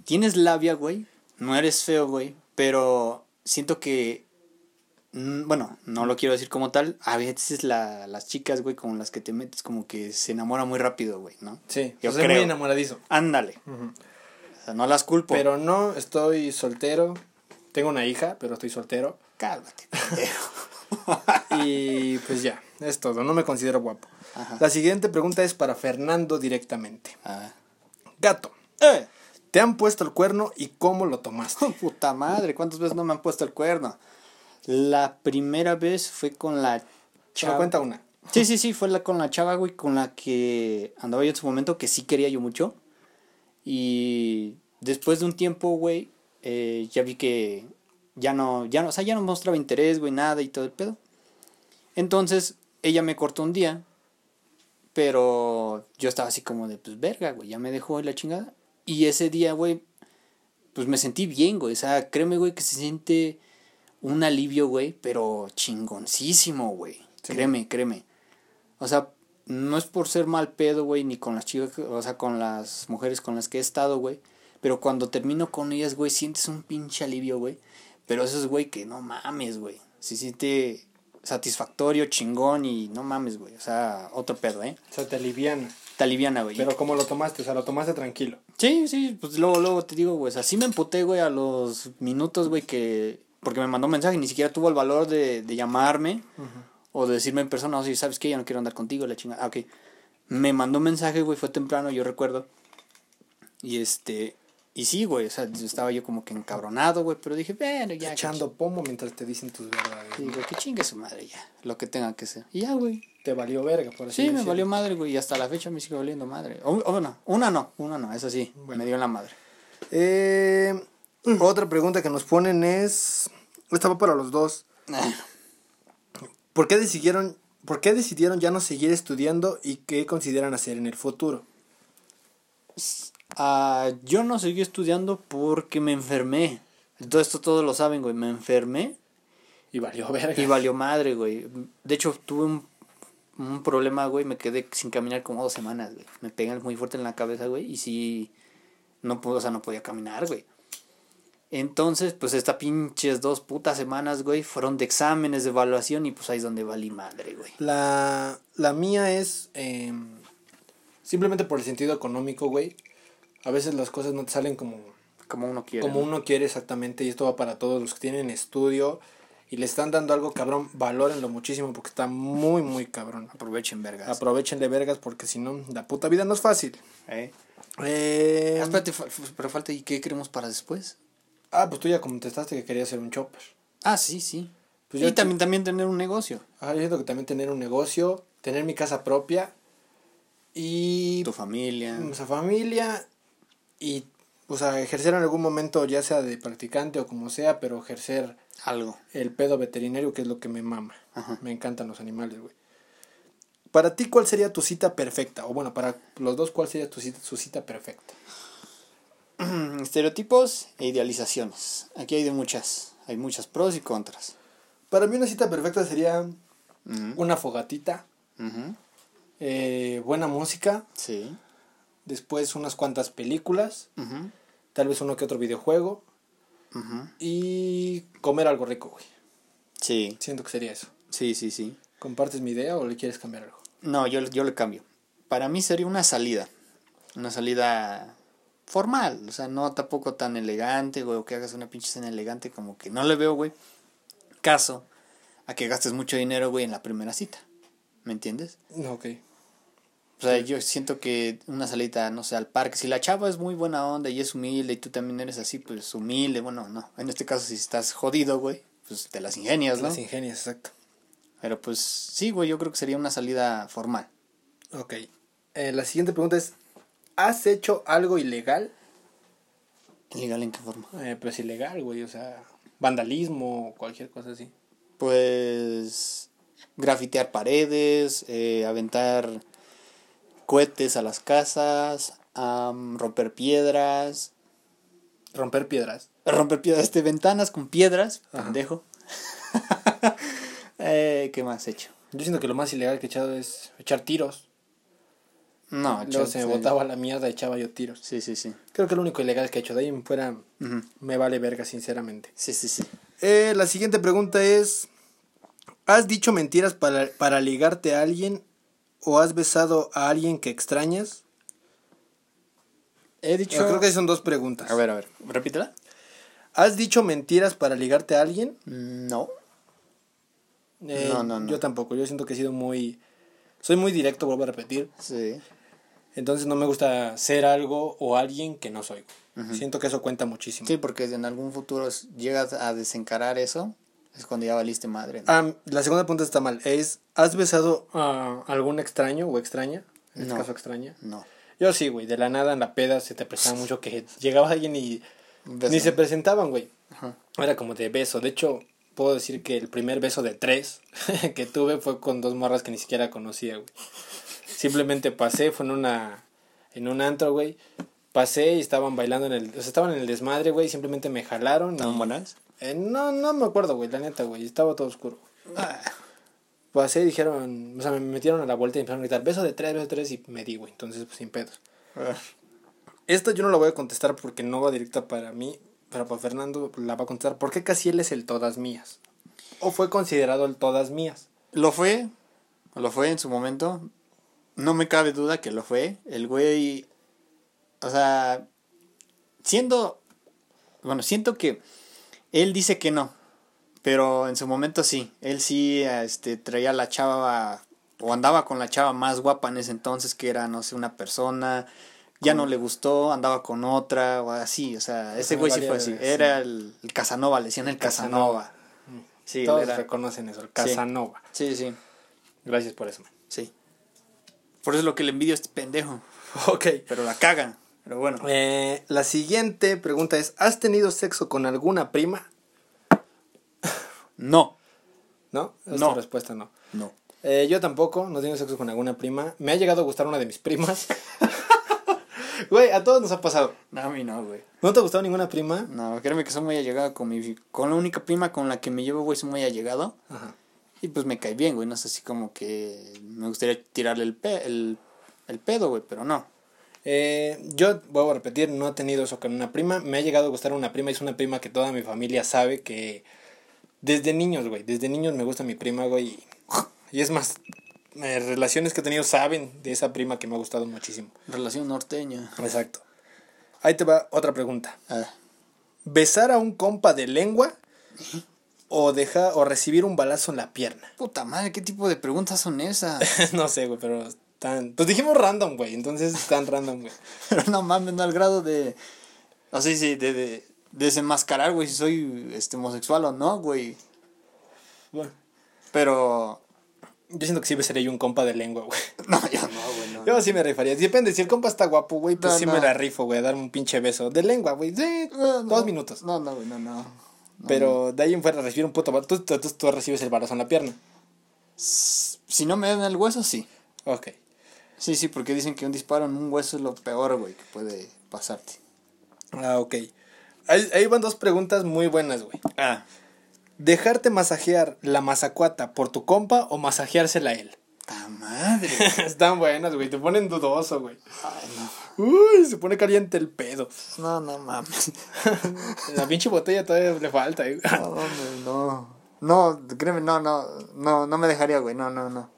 tienes labia, güey. No eres feo, güey. Pero siento que... mm, Bueno, no lo quiero decir como tal. A veces la, las chicas, güey, con las que te metes, como que se enamoran muy rápido, güey, ¿no? Sí, Yo soy creo. muy enamoradizo. Ándale. O sea, no las culpo. Pero no, estoy soltero. Tengo una hija, pero estoy soltero. Cálmate. [LAUGHS] Y pues ya, es todo. No me considero guapo. Ajá. La siguiente pregunta es para Fernando directamente. Ah. Gato, ¡Eh! ¿Te han puesto el cuerno y cómo lo tomaste? [LAUGHS] Puta madre, ¿cuántas veces no me han puesto el cuerno? La primera vez fue con la chava. cuenta una. Sí, sí, sí, fue la, con la chava, güey, con la que andaba yo en su momento, que sí quería yo mucho. Y después de un tiempo, güey, eh, ya vi que ya no, ya no, o sea, ya no mostraba interés, güey, nada y todo el pedo. Entonces, ella me cortó un día, pero yo estaba así como de, pues, verga, güey, ya me dejó la chingada. Y ese día, güey, pues me sentí bien, güey, o sea, créeme, güey, que se siente un alivio, güey, pero chingoncísimo, güey. Sí. Créeme, créeme. O sea, no es por ser mal pedo, güey, ni con las chicas, o sea, con las mujeres con las que he estado, güey. Pero cuando termino con ellas, güey, sientes un pinche alivio, güey. Pero eso es, güey, que no mames, güey. Se siente satisfactorio, chingón y no mames, güey. O sea, otro pedo, ¿eh? O sea, te aliviana. Te aliviana, güey. Pero ¿cómo lo tomaste? O sea, lo tomaste tranquilo. Sí, sí, pues luego, luego te digo, güey, o sea, sí me emputé, güey, a los minutos, güey, que... Porque me mandó un mensaje ni siquiera tuvo el valor de, de llamarme o de decirme en persona, o si sabes que ya no quiero andar contigo, la chingada. Ah, ok. Me mandó un mensaje, güey, fue temprano, yo recuerdo. Y este... Y sí, güey, o sea, estaba yo como que encabronado, güey, pero dije, bueno, ya... Echando pomo mientras te dicen tus verdades. güey, que chingue su madre ya, lo que tenga que ser. Y ya, güey. Te valió verga, por así Sí, me valió madre, güey, y hasta la fecha me sigue valiendo madre. O, o no, una no, una no, eso sí, me dio en la madre. Eh, otra pregunta que nos ponen es... Esta va para los dos. ¿Por qué decidieron, por qué decidieron ya no seguir estudiando y qué consideran hacer en el futuro? Ah, yo no seguí estudiando porque me enfermé. Todo esto todos lo saben, güey. Me enfermé Y valió verga. y valió madre, güey. De hecho, tuve un, un problema, güey. Me quedé sin caminar como dos semanas, güey. Me pegan muy fuerte en la cabeza, güey. Y sí, no puedo, o sea, no podía caminar, güey. Entonces, pues estas pinches dos putas semanas, güey, fueron de exámenes, de evaluación y pues ahí es donde valí madre, güey. La, la mía es eh, simplemente por el sentido económico, güey. A veces las cosas no te salen como, Como uno quiere. como ¿no? uno quiere exactamente y esto va para todos los que tienen estudio y le están dando algo cabrón, valórenlo muchísimo porque está muy, muy cabrón. Aprovechen, vergas. Aprovechen de vergas porque si no, la puta vida no es fácil. ¿Eh? Eh, Ah, espérate, pero falta, ¿y qué queremos para después? ah, pues tú ya contestaste que querías ser un chopper. Ah, sí, sí. Pues y te- también, también tener un negocio. Ah, yo siento que también tener un negocio, tener mi casa propia y Tu familia. nuestra familia y o sea, ejercer en algún momento ya sea de practicante o como sea, pero ejercer Algo. el pedo veterinario que es lo que me mama. Ajá. Me encantan los animales, güey. Para ti, ¿cuál sería tu cita perfecta? O bueno, para los dos, ¿cuál sería tu cita, su cita perfecta? [CLEARS THROAT] Estereotipos e idealizaciones. Aquí hay de muchas. Hay muchas pros y contras. Para mí una cita perfecta sería una fogatita, eh, buena música, Sí. Después unas cuantas películas, tal vez uno que otro videojuego y comer algo rico, güey. Sí. Siento que sería eso. Sí, sí, sí. ¿Compartes mi idea o le quieres cambiar algo? No, yo, yo le cambio. Para mí sería una salida. Una salida formal. O sea, no tampoco tan elegante, güey. O que hagas una pinche cena elegante. Como que no le veo, güey. Caso a que gastes mucho dinero, güey, en la primera cita. ¿Me entiendes? No, ok. O sea, yo siento que una salita, no sé, al parque. Si la chava es muy buena onda y es humilde y tú también eres así, pues humilde. Bueno, no. En este caso, si estás jodido, güey, pues te las ingenias, ¿no? Las ingenias, exacto. Pero pues sí, güey, yo creo que sería una salida formal. Ok. Eh, la siguiente pregunta es, ¿has hecho algo ilegal? ¿Ilegal en qué forma? Eh, pues ilegal, güey, o sea, vandalismo, cualquier cosa así. Pues grafitear paredes, eh, aventar cohetes a las casas, romper piedras, Romper piedras. romper piedras, este, ventanas con piedras, Ajá. pendejo. [LAUGHS] eh, ¿Qué más he hecho? Yo siento que lo más ilegal que he echado es echar tiros. No, Luego hecho, se me botaba la mierda, echaba yo tiros. Sí, sí, sí. Creo que lo único ilegal que he hecho de ahí en fuera me vale verga, sinceramente. Sí, sí, sí. Eh, la siguiente pregunta es: ¿Has dicho mentiras para, para ligarte a alguien o has besado a alguien que extrañas? He Yo dicho... creo que son dos preguntas. A ver, a ver, repítela. ¿Has dicho mentiras para ligarte a alguien? No. Eh, No, no, no. Yo tampoco. Yo siento que he sido muy. Soy muy directo, vuelvo a repetir. Sí. Entonces no me gusta ser algo o alguien que no soy. Siento que eso cuenta muchísimo. Sí, porque en algún futuro llegas a desencarar eso, es cuando ya valiste madre. ¿no? La segunda pregunta está mal. Es, ¿has besado a algún extraño o extraña? En este No. caso extraña. No. Yo sí, güey. De la nada en la peda se te prestaba mucho que llegaba alguien y beso. ni se presentaban, güey. Ajá. Era como de beso. De hecho, puedo decir que el primer beso de tres [LAUGHS] que tuve fue con dos morras que ni siquiera conocía, güey. Simplemente pasé, fue en una en un antro, güey. Pasé y estaban bailando en el, o sea, estaban en el desmadre, güey, simplemente me jalaron. ¿Estaban buenas? Eh, no, no me acuerdo, güey, la neta, güey, estaba todo oscuro. Pasé y dijeron, o sea, me metieron a la vuelta y empezaron a gritar, beso de tres, beso de tres, y me di, güey, entonces, pues, sin pedos. ah. Esta yo no la voy a contestar porque no va directa para mí, pero para Fernando la va a contestar. ¿Por qué casi él es el todas mías? ¿O fue considerado el todas mías? Lo fue, lo fue en su momento. No me cabe duda que lo fue. El güey, o sea, siendo, bueno, siento que él dice que no, pero en su momento sí. Él sí, este, traía a la chava o andaba con la chava más guapa en ese entonces, que era, no sé, una persona. Ya no le gustó, andaba con otra o así, o sea, ese güey sí fue así. sí. Era el, el Casanova, le decían el Casanova. Sí, él Todos era- reconocen eso, el Casanova. sí, sí. Gracias por eso, man. Sí. Por eso es lo que le envidio a este pendejo. [LAUGHS] Ok. Pero la caga. Pero bueno. Eh, la siguiente pregunta es, ¿has tenido sexo con alguna prima? No. ¿No? Esta No. respuesta no. No. Eh, yo tampoco, no he tenido sexo con alguna prima. Me ha llegado a gustar una de mis primas. [LAUGHS] Güey, a todos nos ha pasado. No, a mí no, güey. ¿No te ha gustado ninguna prima? No, créeme que soy muy allegado con mi... Con la única prima con la que me llevo, güey, soy muy allegado. Ajá. Y pues me cae bien, güey. No es así como que me gustaría tirarle el, pe el, el pedo, güey, pero no. Eh, yo, vuelvo a repetir, no he tenido eso con una prima. Me ha llegado a gustar una prima. Es una prima que toda mi familia sabe que... Desde niños, güey. Desde niños me gusta mi prima, güey. Y, es más, eh, relaciones que he tenido saben de esa prima que me ha gustado muchísimo. Relación norteña. Exacto. Ahí te va otra pregunta. Ah, ¿Besar a un compa de lengua o dejar o recibir un balazo en la pierna? puta madre, ¿qué tipo de preguntas son esas? [LAUGHS] no sé, güey, pero están pues dijimos random, güey, entonces están random, güey. [LAUGHS] pero no mames, no al grado de... Así, sí, de, de desenmascarar, güey, si soy este, homosexual o no, güey. Bueno, Pero... yo siento que sí besaría yo un compa de lengua, güey. [LAUGHS] No, yo no, güey, no. Yo sí me rifaría. Depende, si el compa está guapo, güey, pues No, sí no. me la rifo, güey, a darme un pinche beso. De lengua, güey, No, no. dos minutos. No, no, güey, no, no. Pero de ahí en fuera recibir un puto balazo. Tú, tú, tú, tú recibes el balazo en la pierna. Si no me dan el hueso, sí. Ok. Sí, sí, porque dicen que un disparo en un hueso es lo peor, güey, que puede pasarte. Ah, ok. Ahí, ahí van dos preguntas muy buenas, güey. Ah. ¿Dejarte masajear la mazacuata por tu compa o masajeársela a él? ¡Ta madre! [LAUGHS] Están buenas, güey. Te ponen dudoso, güey. Ay, Uy, se pone caliente el pedo. no. No, no mames. [LAUGHS] La pinche botella todavía le falta, eh. No, mames, no. No, créeme, no, no. No, no me dejaría, güey. No, no, no.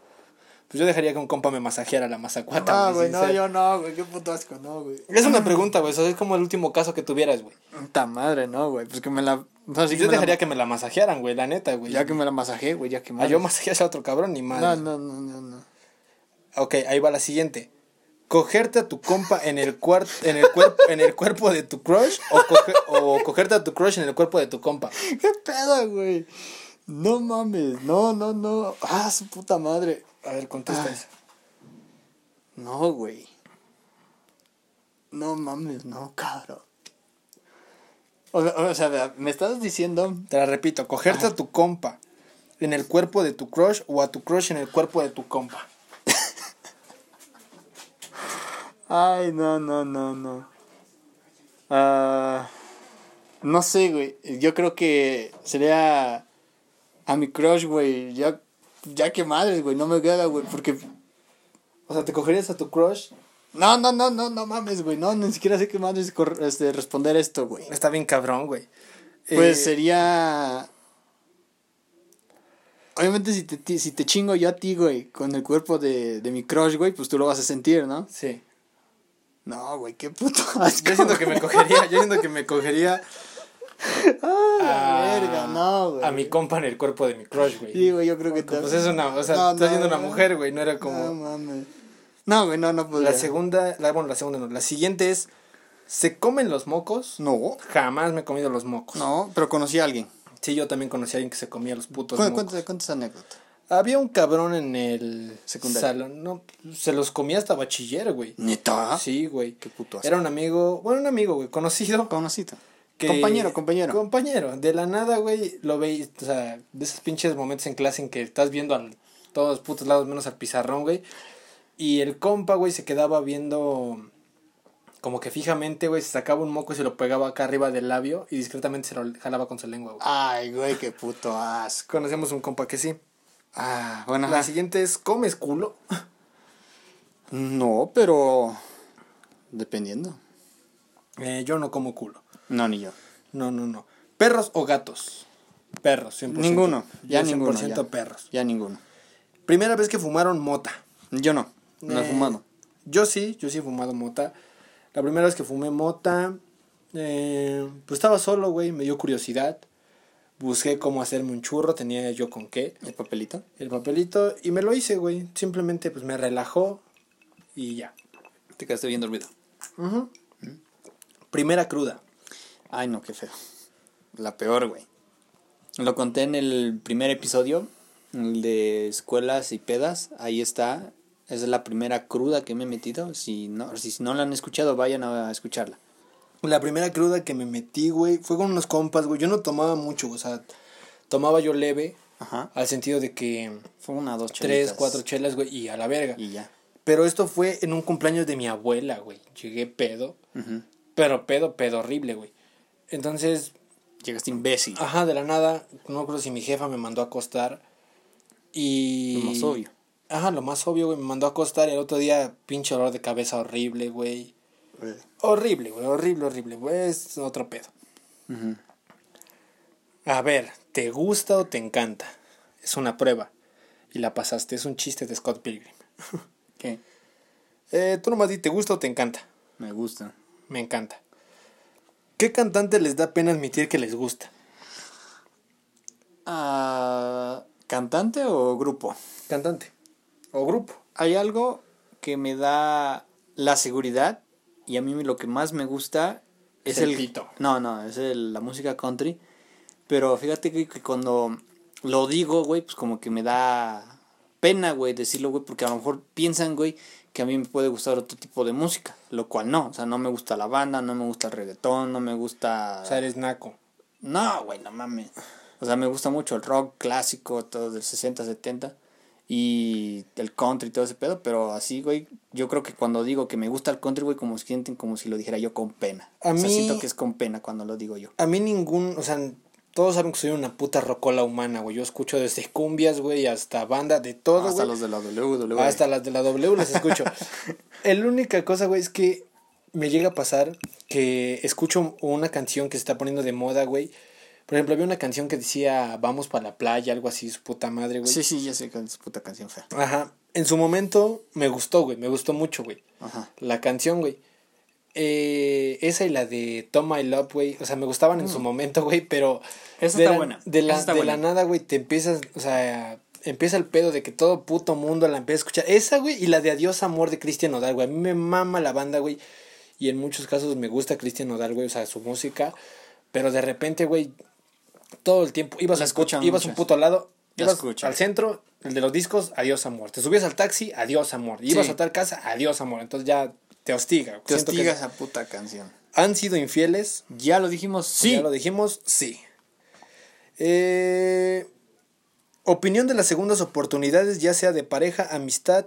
Pues yo dejaría que un compa me masajeara la mazacuata. No, güey, no, yo no, güey. Qué puto asco, no, güey. Es una pregunta, güey. Eso es como el último caso que tuvieras, güey. ¡Ta madre, no, güey! Pues que me la. No, sí yo me la- dejaría que me la masajearan, güey, la neta, güey. Ya que me la masajé, güey, ya que Ah, yo masajeas a otro cabrón, ni madre. No, no, no, no, no. Ok, ahí va la siguiente. ¿Cogerte a tu compa en el, cuar- en el, cuerpo en el cuerpo de tu crush o, coge- o cogerte a tu crush en el cuerpo de tu compa? ¿Qué pedo, güey? No mames, no, no, no. Ah, su puta madre. A ver, contesta Ah. eso. No, güey. No mames, no, cabrón. O, o sea, me estás diciendo. Te la repito, cogerte a tu compa en el cuerpo de tu crush o a tu crush en el cuerpo de tu compa. Ay, no, no, no, no. Ah, no sé, güey. Yo creo que sería a mi crush, güey. Ya, ya que madres, güey. No me queda, güey. Porque. O sea, ¿te cogerías a tu crush? No, no, no, no, no mames, güey. No, ni siquiera sé qué madres este, responder esto, güey. Está bien cabrón, güey. Pues eh, sería. Obviamente, si te, si te chingo yo a ti, güey, con el cuerpo de, de mi crush, güey, pues tú lo vas a sentir, ¿no? Sí. No, güey, qué puto [LAUGHS] asco. Yo siento que me cogería, yo siento que me cogería. [LAUGHS] a, verga, no, güey. A mi compa en el cuerpo de mi crush, güey. Sí, güey, yo creo que te. Pues es una, o sea, no, estás siendo una mujer, güey, no era como. No mames. No, güey, no, no podría. La segunda, la, bueno, la segunda no. La siguiente es. ¿Se comen los mocos? No. Jamás me he comido los mocos. No, pero conocí a alguien. Sí, yo también conocí a alguien que se comía los putos mocos. Cuéntame, cuéntame anécdota. Había un cabrón en el salón, no, se los comía hasta bachiller, güey. ¿Neta? Sí, güey. Qué puto Era un amigo, bueno, un amigo, güey, conocido. Conocido. Compañero, compañero. Compañero. De la nada, güey, lo veis, o sea, de esos pinches momentos en clase en que estás viendo a todos los putos lados menos al pizarrón, güey. Y el compa, güey, se quedaba viendo como que fijamente, güey, se sacaba un moco y se lo pegaba acá arriba del labio y discretamente se lo jalaba con su lengua, güey. Ay, güey, qué puto asco. Conocemos un compa que sí. Ah, bueno. La siguiente es, ¿comes culo? No, pero dependiendo. Eh, yo no como culo. No, ni yo. No, no, no. ¿Perros o gatos? Perros, 100%. Ninguno. Ya 100% ninguno. perros. Ya ninguno. Primera vez que fumaron mota. Yo no. No he eh, fumado. Yo sí, yo sí he fumado mota. La primera vez que fumé mota, eh, pues estaba solo, güey, me dio curiosidad. Busqué cómo hacerme un churro, tenía yo con qué. ¿El papelito? El papelito y me lo hice, güey. Simplemente pues me relajó y ya. Te quedaste bien dormido. Primera cruda. Ay, no, qué feo. La peor, güey. Lo conté en el primer episodio, el de escuelas y pedas. Ahí está. Esa es la primera cruda que me he metido. Si no, si no la han escuchado, vayan a escucharla. La primera cruda que me metí, güey, fue con unos compas, güey. Yo no tomaba mucho, o sea, tomaba yo leve. Ajá. Al sentido de que. Fue una, dos Tres, cuatro chelas, güey, y a la verga. Y ya. Pero esto fue en un cumpleaños de mi abuela, güey. Llegué pedo. Pero pedo, pedo horrible, güey. Entonces. Llegaste imbécil. Ajá, de la nada. No creo si mi jefa me mandó a acostar. Y. Lo más obvio. Ajá, lo más obvio, güey. Me mandó a acostar y el otro día, pinche dolor de cabeza horrible, güey. Horrible, güey, horrible, horrible, güey, es otro pedo. A ver, ¿te gusta o te encanta? Es una prueba. Y la pasaste, es un chiste de Scott Pilgrim. [LAUGHS] ¿Qué? Eh, tú nomás di, ¿te gusta o te encanta? Me gusta. Me encanta. ¿Qué cantante les da pena admitir que les gusta? Ah, ¿Cantante o grupo? Cantante. O grupo. Hay algo que me da la seguridad y a mí lo que más me gusta es, el, pito. No, no, es la música country. Pero fíjate que, cuando lo digo, güey, pues como que me da pena, güey, decirlo, güey, porque a lo mejor piensan, güey, que a mí me puede gustar otro tipo de música, lo cual no, o sea, no me gusta la banda, no me gusta el reggaetón, no me gusta... O sea, eres naco. No, güey, no mames. O sea, me gusta mucho el rock clásico, todo del 60, 70 y el country y todo ese pedo, pero así, güey, yo creo que cuando digo que me gusta el country, güey, como sienten como si lo dijera yo con pena. A mí, siento que es con pena cuando lo digo yo. A mí ningún, o sea, todos saben que soy una puta rocola humana, güey. Yo escucho desde cumbias, güey, hasta banda, de todo, Hasta los de la WWE. Hasta las de la W las escucho. [LAUGHS] la única cosa, güey, es que me llega a pasar que escucho una canción que se está poniendo de moda, güey, por ejemplo, había una canción que decía Vamos para la playa, algo así, su puta madre, güey. Sí, sí, ya sé que es puta canción fea. Ajá. En su momento me gustó, güey, me gustó mucho, güey. Ajá. La canción, güey. Eh, esa y la de Tom My Love, güey. O sea, me gustaban en su mm. momento, güey, pero. Esa está buena. De la, de la nada, güey, te empiezas, o sea, empieza el pedo de que todo puto mundo la empieza a escuchar. Esa, güey, y la de Adiós Amor de Cristian Nodal, güey. A mí me mama la banda, güey. Y en muchos casos me gusta Cristian Nodal, güey, o sea, su música. Pero de repente, güey, todo el tiempo. Ibas, a, ibas un puto lado, ibas al centro, el de los discos, adiós amor. Te subías al taxi, adiós amor. Ibas a tal casa, adiós amor. Entonces ya te hostiga. Te hostiga esa puta canción. ¿Han sido infieles? Ya lo dijimos, sí. Ya lo dijimos, sí. Eh, opinión de las segundas oportunidades, ya sea de pareja, amistad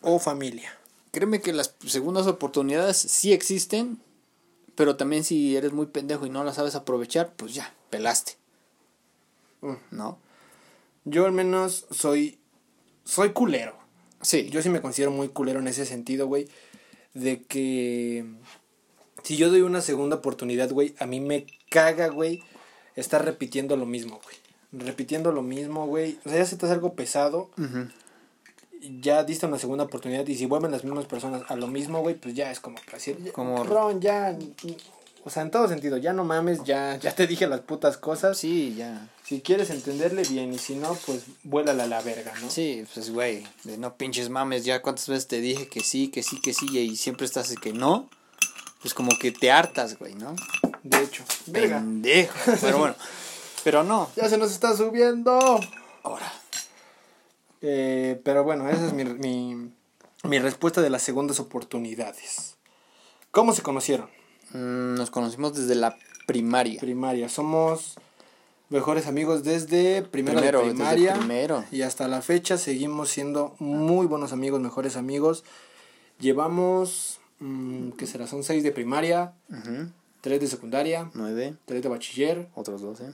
o familia. Créeme que las segundas oportunidades sí existen, pero también si eres muy pendejo y no las sabes aprovechar, pues ya, pelaste. Mm. ¿No? Yo al menos soy. Soy culero. Sí. Yo sí me considero muy culero en ese sentido, güey. De que. Si yo doy una segunda oportunidad, güey, a mí me caga, güey, estar repitiendo lo mismo, güey. Repitiendo lo mismo, güey. O sea, ya se te hace algo pesado. Ya diste una segunda oportunidad y si vuelven las mismas personas a lo mismo, güey, pues ya es como decir, como Ron, ya o sea, en todo sentido, ya no mames, ya ya te dije las putas cosas. Sí, ya. Si quieres entenderle bien y si no, pues vuélala a la verga, ¿no? Sí, pues güey, de no pinches mames, ya cuántas veces te dije que sí, que sí, que sí y siempre estás que no. Pues como que te hartas, güey, ¿no? De hecho. Pendejo. Pero bueno. [LAUGHS] Pero no. Ya se nos está subiendo. Ahora. Eh, pero bueno, esa es mi, mi, mi, respuesta de las segundas oportunidades. ¿Cómo se conocieron? Mm, nos conocimos desde la primaria. Primaria. Somos mejores amigos desde primero, de primaria. primero. Y hasta la fecha seguimos siendo muy buenos amigos, mejores amigos. Llevamos, mm, ¿qué será? Son seis de primaria, tres de secundaria, nueve, tres de bachiller, otros doce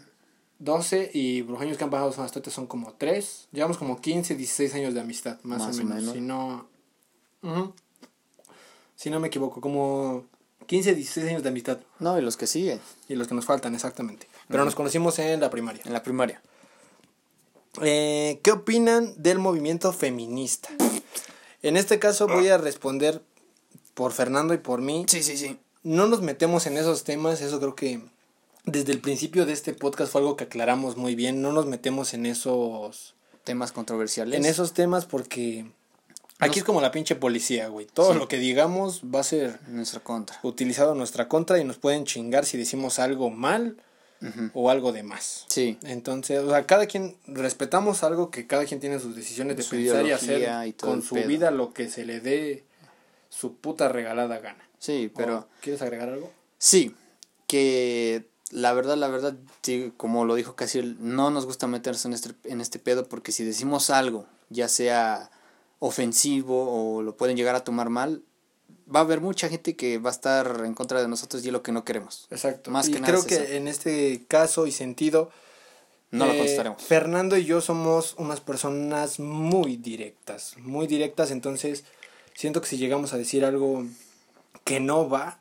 12 y los años que han pasado hasta este son como 3. Llevamos como 15, 16 años de amistad, más, o, menos. Si no. Si no me equivoco, como 15, 16 años de amistad. No, y los que siguen. Y los que nos faltan, exactamente. Pero nos conocimos en la primaria. En la primaria. Eh, ¿Qué opinan del movimiento feminista? En este caso voy a responder por Fernando y por mí. Sí, sí, sí. No nos metemos en esos temas, eso creo que desde el principio de este podcast fue algo que aclaramos muy bien. No nos metemos en esos temas controversiales. En esos temas porque aquí es como la pinche policía, güey. Todo lo que digamos va a ser nuestra contra. Utilizado a nuestra contra y nos pueden chingar si decimos algo mal o algo de más. Sí. Entonces, o sea, cada quien respetamos algo que cada quien tiene sus decisiones de su pensar y hacer con su vida lo que se le dé su puta regalada gana. Sí, pero ¿quieres agregar algo? Sí, que la verdad, la verdad, como lo dijo casi, no nos gusta meterse en este, en este pedo porque si decimos algo, ya sea ofensivo o lo pueden llegar a tomar mal, va a haber mucha gente que va a estar en contra de nosotros y es lo que no queremos. Exacto. Más que creo que en este caso y sentido, no lo eh, contestaremos. Fernando y yo somos unas personas muy directas, muy directas, entonces siento que si llegamos a decir algo que no va,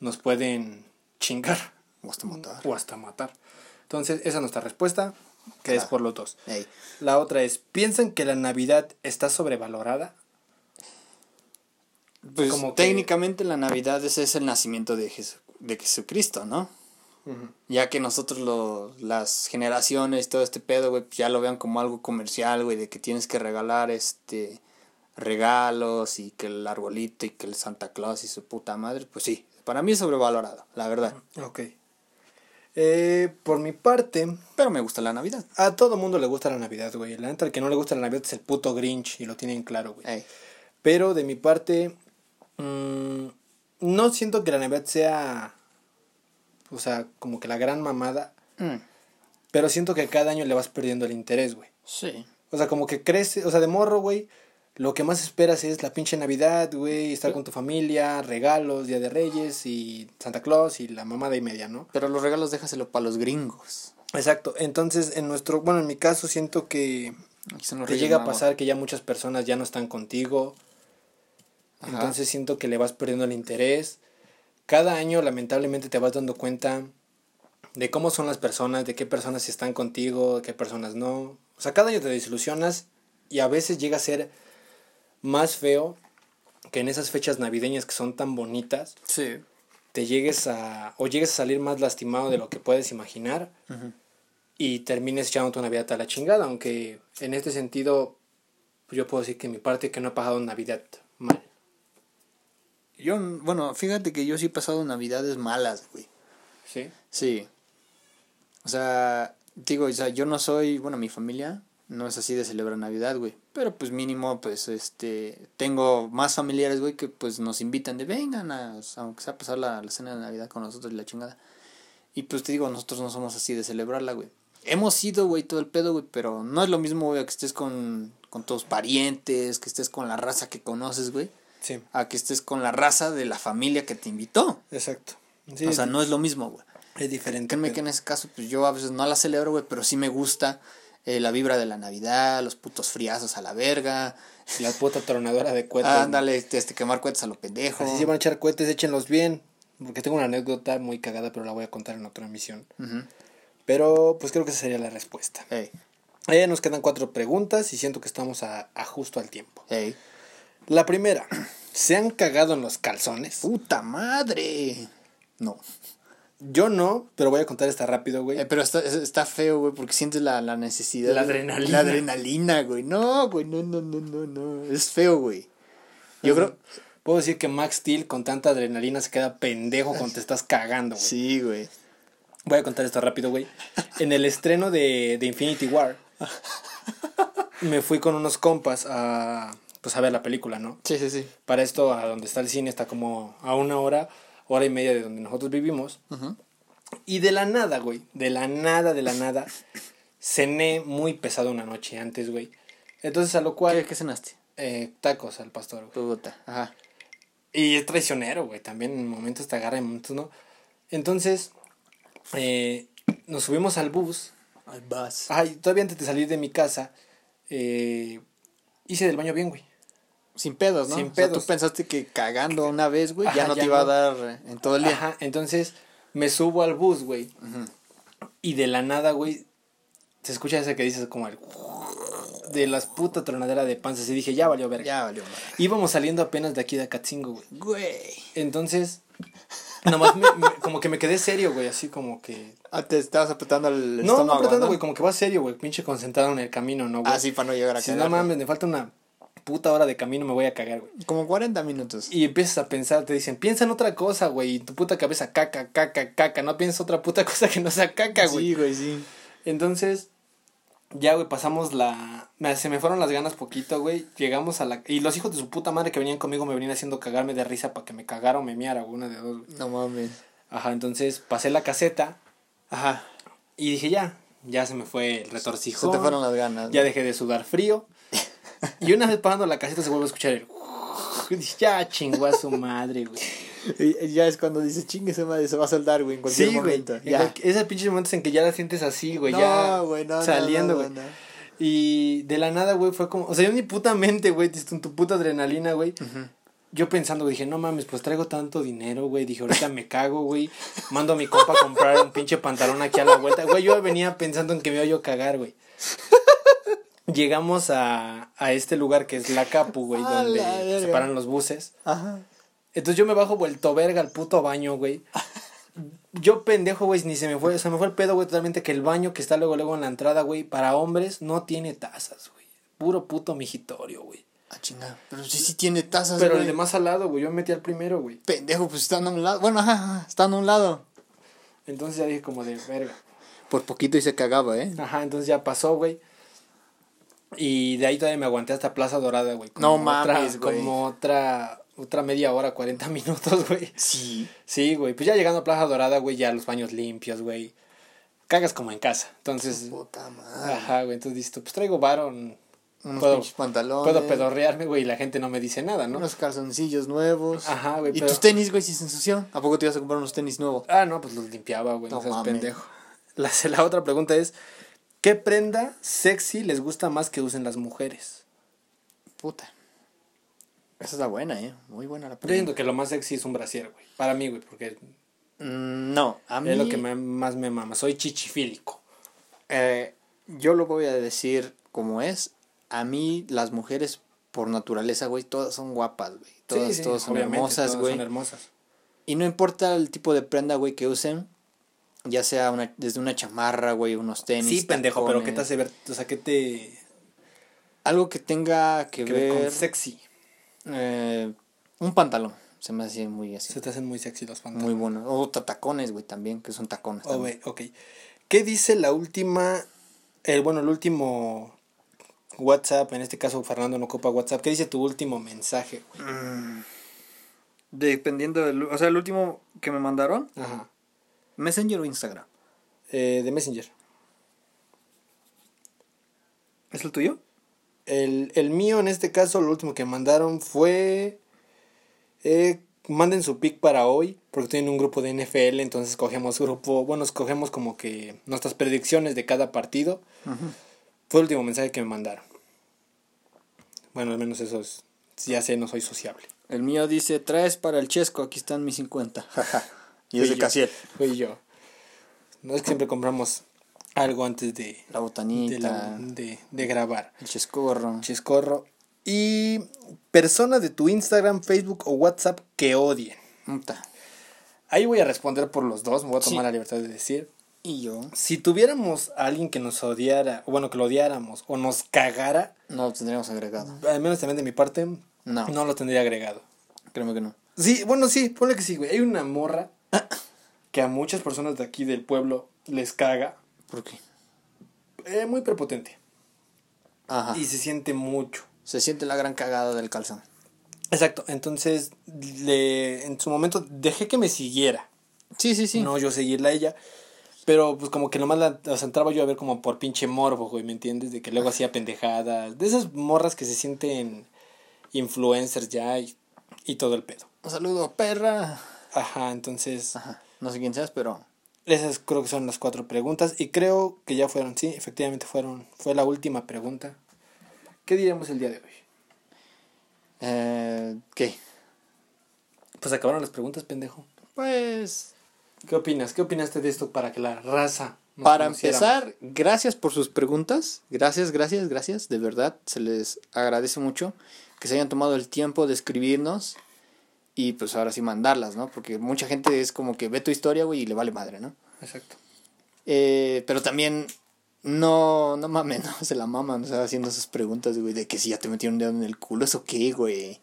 nos pueden chingar. O hasta matar. O hasta matar. Entonces, esa es nuestra respuesta, que es por los dos. La otra es, ¿piensan que la Navidad está sobrevalorada? Pues Como técnicamente la Navidad ese es el nacimiento de, de Jesucristo, ¿no? Ya que nosotros lo, las generaciones, todo este pedo, güey, ya lo vean como algo comercial, güey, de que tienes que regalar este regalos y que el arbolito y que el Santa Claus y su puta madre, pues sí, para mí es sobrevalorado, la verdad. Ok. Eh, por mi parte. Pero me gusta la Navidad. A todo mundo le gusta la Navidad, güey. La neta, el que no le gusta la Navidad es el puto Grinch y lo tienen claro, güey. Pero de mi parte. Mm, no siento que la Navidad sea. O sea, como que la gran mamada. Mm. Pero siento que cada año le vas perdiendo el interés, güey. Sí. O sea, como que crece. O sea, de morro, güey lo que más esperas es la pinche Navidad, güey, estar con tu familia, regalos, Día de Reyes y Santa Claus y la mamada y media, ¿no? Pero los regalos déjaselo para los gringos. Exacto. Entonces, en nuestro, bueno, en mi caso siento que te llega a pasar que ya muchas personas ya no están contigo. Entonces siento que le vas perdiendo el interés. Cada año lamentablemente te vas dando cuenta de cómo son las personas, de qué personas están contigo, de qué personas no. O sea, cada año te desilusionas y a veces llega a ser más feo que en esas fechas navideñas que son tan bonitas, sí. te llegues a, o llegues a salir más lastimado de lo que puedes imaginar y termines echando tu Navidad a la chingada, aunque en este sentido yo puedo decir que mi parte que no he pasado Navidad mal. Yo, bueno, fíjate que yo sí he pasado Navidades malas, güey. ¿Sí? Sí. O sea, digo, o sea, yo no soy, bueno, mi familia No es así de celebrar Navidad, güey. Pero pues mínimo, pues, este, tengo más familiares, güey, que pues nos invitan de vengan a, aunque sea a pasar la, la cena de Navidad con nosotros y la chingada. Y pues te digo, nosotros no somos así de celebrarla, güey. Hemos ido, güey, todo el pedo, güey, pero no es lo mismo, güey, que estés con, con tus parientes, que estés con la raza que conoces, güey. Sí. A que estés con la raza de la familia que te invitó. Exacto. o sea, no es lo mismo, güey. Es diferente. Créeme que en ese caso, pues yo a veces no la celebro, güey, pero sí me gusta eh, la vibra de la Navidad, los putos friazos a la verga. [LAUGHS] La puta tronadora de cohetes. Ándale, este, este, quemar cohetes a lo pendejo. Así si van a echar cohetes, échenlos bien. Porque tengo una anécdota muy cagada, pero la voy a contar en otra emisión. Pero pues creo que esa sería la respuesta. Ey, Eh, nos quedan cuatro preguntas y siento que estamos a, a justo al tiempo. ey. La primera, ¿se han cagado en los calzones? ¡Puta madre! No. Yo no, pero voy a contar esta rápido, güey. Eh, pero está, es- está feo, güey, porque sientes la, la necesidad. La güey. adrenalina. La adrenalina, güey. No, güey, no, no, no, no, no. Es feo, güey. Yo creo. Puedo decir que Max Steel con tanta adrenalina se queda pendejo cuando te estás cagando, güey. Sí, güey. Voy a contar esto rápido, güey. En el estreno de, de Infinity War, me fui con unos compas a, pues, a ver la película, ¿no? Sí, sí, sí. Para esto, a donde está el cine, está como a una hora, hora y media de donde nosotros vivimos. Y de la nada, güey, de la nada, de la nada, cené muy pesado una noche antes, güey. Entonces, a lo cual, ¿Qué, qué cenaste? eh, tacos al pastor, güey. Puta. Ajá. Y es traicionero, güey. También en momentos te agarra, en momentos no. Entonces, eh, nos subimos al bus. Ay, vas. Ay, todavía antes de salir de mi casa, eh, hice del baño bien, güey. Sin pedos, ¿no? Sin O sea, pedos. tú pensaste que cagando una vez, güey, ya no ya te iba a no. dar eh, en todo el día. Ajá, entonces me subo al bus, güey. Ujú. Y de la nada, güey, se escucha ese que dices como el... De las puta tronadera de panzas. Y dije, ya valió verga. Ya valió, madre. Íbamos saliendo apenas de aquí de Acatzingo, güey. Güey. Entonces, nomás me- me- como que me quedé serio, güey. Así como que... Ah, te estabas apretando el No, no estómago, apretando, güey. Como que va serio, güey. Pinche concentrado en el camino, ¿no, güey? Ah, sí, para no llegar a Si no mames, me falta una puta hora de camino, me voy a cagar, güey. Como 40 minutos. Y empiezas a pensar, te dicen, piensa en otra cosa, güey. Y tu puta cabeza, caca, caca, caca. No piensas otra puta [LAUGHS] cosa que no sea caca, güey. Sí, güey, sí. Entonces, ya, güey, pasamos la... se me fueron las ganas poquito, güey. Llegamos a la... Y los hijos de su puta madre que venían conmigo me venían haciendo cagarme de risa para que me cagara o me miara, güey, una de dos. güey. No mames. Ajá, entonces pasé la caseta Ajá. y dije, ya, ya se me fue el Se retorcijón. te fueron las ganas. Ya dejé de sudar frío. Y una vez pasando la caseta se vuelve a escuchar el... [LAUGHS] Ya chingó a su madre, güey. Y ya es cuando dices, chingue esa madre, se va a soldar, güey, en cualquier Sí, güey. momento. En Ya. Esos pinches momentos en que ya la sientes así, güey. no, ya güey, no, saliendo, no, güey. Y de la nada, güey, fue como... O sea, yo ni puta mente, güey, en tu puta adrenalina, güey. Yo pensando, dije, no mames, pues traigo tanto dinero, güey. Dije, ahorita me cago, güey. Mando a mi compa a comprar un pinche pantalón aquí a la vuelta. Güey, yo venía pensando en que me iba yo a cagar, güey. Llegamos a, a este lugar que es la Capu, güey, [LAUGHS] donde se paran los buses. Ajá. Entonces yo me bajo vuelto verga al puto baño, güey. Yo pendejo, güey, ni se me fue, se me fue el pedo, güey, totalmente que el baño que está luego luego en la entrada, güey, para hombres no tiene tazas, güey. Puro puto mijitorio, güey. Ah, chingada. Pero sí, sí tiene tazas, Pero güey. el de más al lado, güey, yo me metí al primero, güey. Pendejo, pues están a un lado. Bueno, ajá, ajá, están a un lado. Entonces ya dije como de verga. Por poquito y se cagaba, ¿eh? Ajá, entonces ya pasó, güey. Y de ahí todavía me aguanté hasta Plaza Dorada, güey. No otra- mames, güey. Como otra, otra media hora, 40 minutos, [LAUGHS] güey. Sí. Sí, güey. Pues ya llegando a Plaza Dorada, güey, ya los baños limpios, güey. Cagas como en casa. Entonces, Puta madre. ajá, güey. Entonces dices, pues traigo varón. Unos Puedo- pantalones. Puedo pedorrearme, güey, y la gente no me dice nada, ¿no? Unos calzoncillos nuevos. Ajá, güey, ¿Y pero- tus tenis, güey, si se ensució? ¿A poco te ibas a comprar unos tenis nuevos? Ah, no, pues los limpiaba, güey. No, No seas pendejo. La, [LAUGHS] la otra pregunta es, ¿qué prenda sexy les gusta más que usen las mujeres? Puta. Esa está buena, ¿eh? Muy buena la Yo siento pregunta. que lo más sexy es un brasier, güey. Para mí, güey, porque Mm, No, a mí... es lo que me- más me mama. Soy chichifílico. Eh, yo lo voy a decir como es. A mí, las mujeres, por naturaleza, güey, todas son guapas, güey. Todas, Sí, sí, todas son hermosas, todas güey. Son hermosas. Y no importa el tipo de prenda, güey, que usen. Ya sea una, desde una chamarra, güey, unos tenis. Sí, pendejo, pero ¿qué te hace ver? O sea, ¿qué te... Algo que tenga que, que ver con sexy? eh, un pantalón. Se me hace muy así. Se te hacen muy sexy los pantalones. Muy bueno. O ta- tacones, güey, también, que son tacones. Oh, güey, ok. ¿Qué dice la última, el, bueno, el último WhatsApp, en este caso Fernando no ocupa WhatsApp. ¿Qué dice tu último mensaje? güey? Dependiendo del... O sea, el último que me mandaron, Ajá. Messenger o Instagram. Eh, de Messenger. ¿Es el tuyo? El, el mío, en este caso, lo último que mandaron fue. eh, manden su pick para hoy, porque tienen un grupo de NFL, entonces cogemos grupo. Bueno, escogemos como que nuestras predicciones de cada partido. Fue el último mensaje que me mandaron. Bueno, al menos eso es. Ya sé, no soy sociable. El mío dice, traes para el chesco, aquí están mis 50. [LAUGHS] y es de. Casiel. Fui yo. No es que siempre compramos algo antes de, La de, botanita, la- de, de grabar. el chescorro. Chiscorro. Y persona de tu Instagram, Facebook o WhatsApp que odien. Ahí voy a responder por los dos, me voy a tomar Sí. la libertad de decir. Y yo, Si tuviéramos a alguien que nos odiara, bueno, que lo odiáramos o nos cagara, no lo tendríamos agregado. al menos también de mi parte, No, no lo tendría agregado. créeme que no. Sí, bueno, sí, ponle que sí, güey. Hay una morra [COUGHS] que a muchas personas de aquí del pueblo les caga. ¿Por qué? eh, muy prepotente. Ajá. Y se siente mucho. Se siente la gran cagada del calzón. Exacto, entonces le, en su momento dejé que me siguiera. Sí, sí, sí. No yo seguirla a ella. Pero pues como que nomás la, o sea, entraba yo a ver como por pinche morbo, güey, ¿me entiendes? De que luego hacía pendejadas. De esas morras que se sienten influencers ya y, y todo el pedo. Un saludo, perra. Ajá, entonces Ajá. No sé quién seas, pero esas creo que son las cuatro preguntas. Y creo que ya fueron, sí, efectivamente fueron, fue la última pregunta. ¿Qué diríamos el día de hoy? eh, ¿qué? Pues acabaron las preguntas, pendejo. Pues ¿Qué opinas? ¿Qué opinaste de esto para que la raza... nos para empezar, gracias por sus preguntas. Gracias, gracias, gracias. De verdad, se les agradece mucho que se hayan tomado el tiempo de escribirnos y pues ahora sí mandarlas, ¿no? Porque mucha gente es como que ve tu historia, güey, y le vale madre, ¿no? Exacto. Eh, pero también no, no mames, [LAUGHS] no se la maman, o sea, haciendo esas preguntas, güey, de que si ya te metieron un dedo en el culo, ¿eso qué, güey?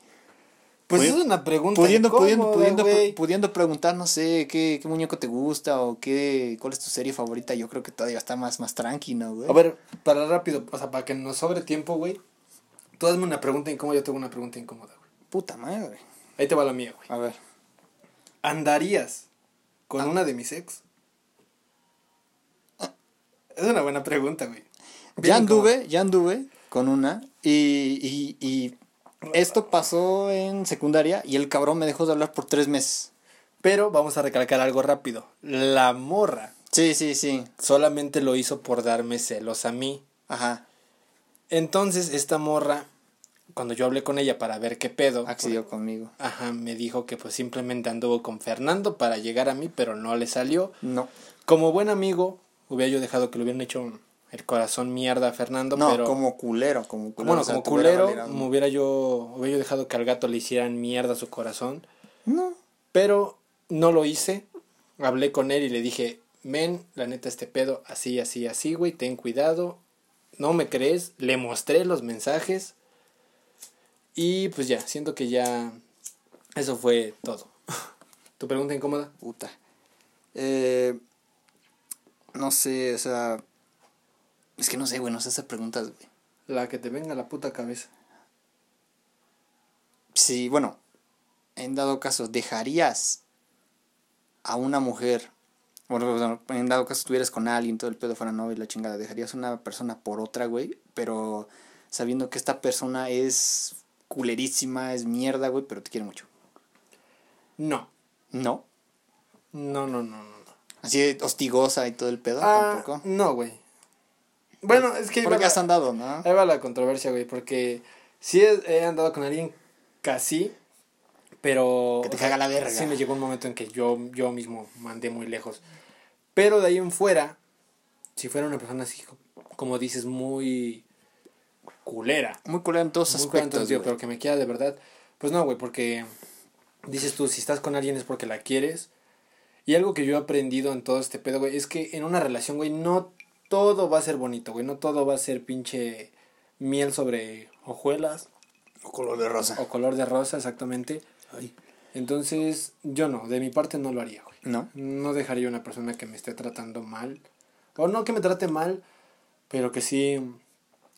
Pues es una pregunta Pudiendo, pudiendo, incómoda, pudiendo, pudiendo preguntar, no sé, ¿qué, qué muñeco te gusta o qué, cuál es tu serie favorita, yo creo que todavía está más, más tranqui, ¿no, güey? A ver, para rápido, o sea, para que nos sobre tiempo, güey. Tú hazme una pregunta incómoda, yo tengo una pregunta incómoda, güey. Puta madre. Ahí te va la mía, güey. A ver. ¿Andarías con Ah. una de mis ex? Es una buena pregunta, güey. Ya anduve, ya anduve con una y, y, y esto pasó en secundaria y el cabrón me dejó de hablar por tres meses. Pero vamos a recalcar algo rápido. La morra Sí, sí, sí. solamente lo hizo por darme celos a mí. Ajá. Entonces, esta morra, cuando yo hablé con ella para ver qué pedo, Accedió conmigo. ajá, me dijo que pues simplemente anduvo con Fernando para llegar a mí, pero no le salió. No. Como buen amigo, hubiera yo dejado que le hubieran hecho el corazón mierda a Fernando, No, pero como culero, como culero. bueno, o sea, como hubiera culero, me hubiera yo hubiera yo dejado que al gato le hicieran mierda a su corazón, No. pero no lo hice. Hablé con él y le dije, "Men, la neta este pedo así así así, güey, ten cuidado." No me crees, le mostré los mensajes y pues ya, siento que ya eso fue todo. [LAUGHS] ¿Tu pregunta incómoda? Puta. Eh, no sé, o sea. Es que no sé, güey, no sé hacer preguntas, güey. La que te venga a la puta cabeza. Sí, bueno, en dado caso, ¿dejarías a una mujer? Bueno, en dado caso estuvieras con alguien, todo el pedo fuera novio y la chingada, ¿dejarías a una persona por otra, güey? Pero sabiendo que esta persona es culerísima, es mierda, güey, pero te quiere mucho. No. ¿No? No, no, no, no. Así de hostigosa y todo el pedo, Ah, tampoco. no, güey. Bueno, es que Porque la, has andado, ¿no? ahí va la controversia, güey, porque sí he, andado con alguien casi, pero... Que te caga la verga. Sí me llegó un momento en que yo, yo mismo mandé muy lejos. Pero de ahí en fuera, si fuera una persona así, co- como dices, muy culera, Muy culero en todos muy culera aspectos, güey. pero que me quiera de verdad, pues no, güey, porque dices tú, si estás con alguien es porque la quieres. Y algo que yo he aprendido en todo este pedo, güey, es que en una relación, güey, no todo va a ser bonito, güey, no todo va a ser pinche miel sobre hojuelas O color de rosa. o color de rosa, exactamente. Ay. Entonces, yo no, de mi parte no lo haría, güey. ¿No? No dejaría a una persona que me esté tratando mal. O no que me trate mal, pero que sí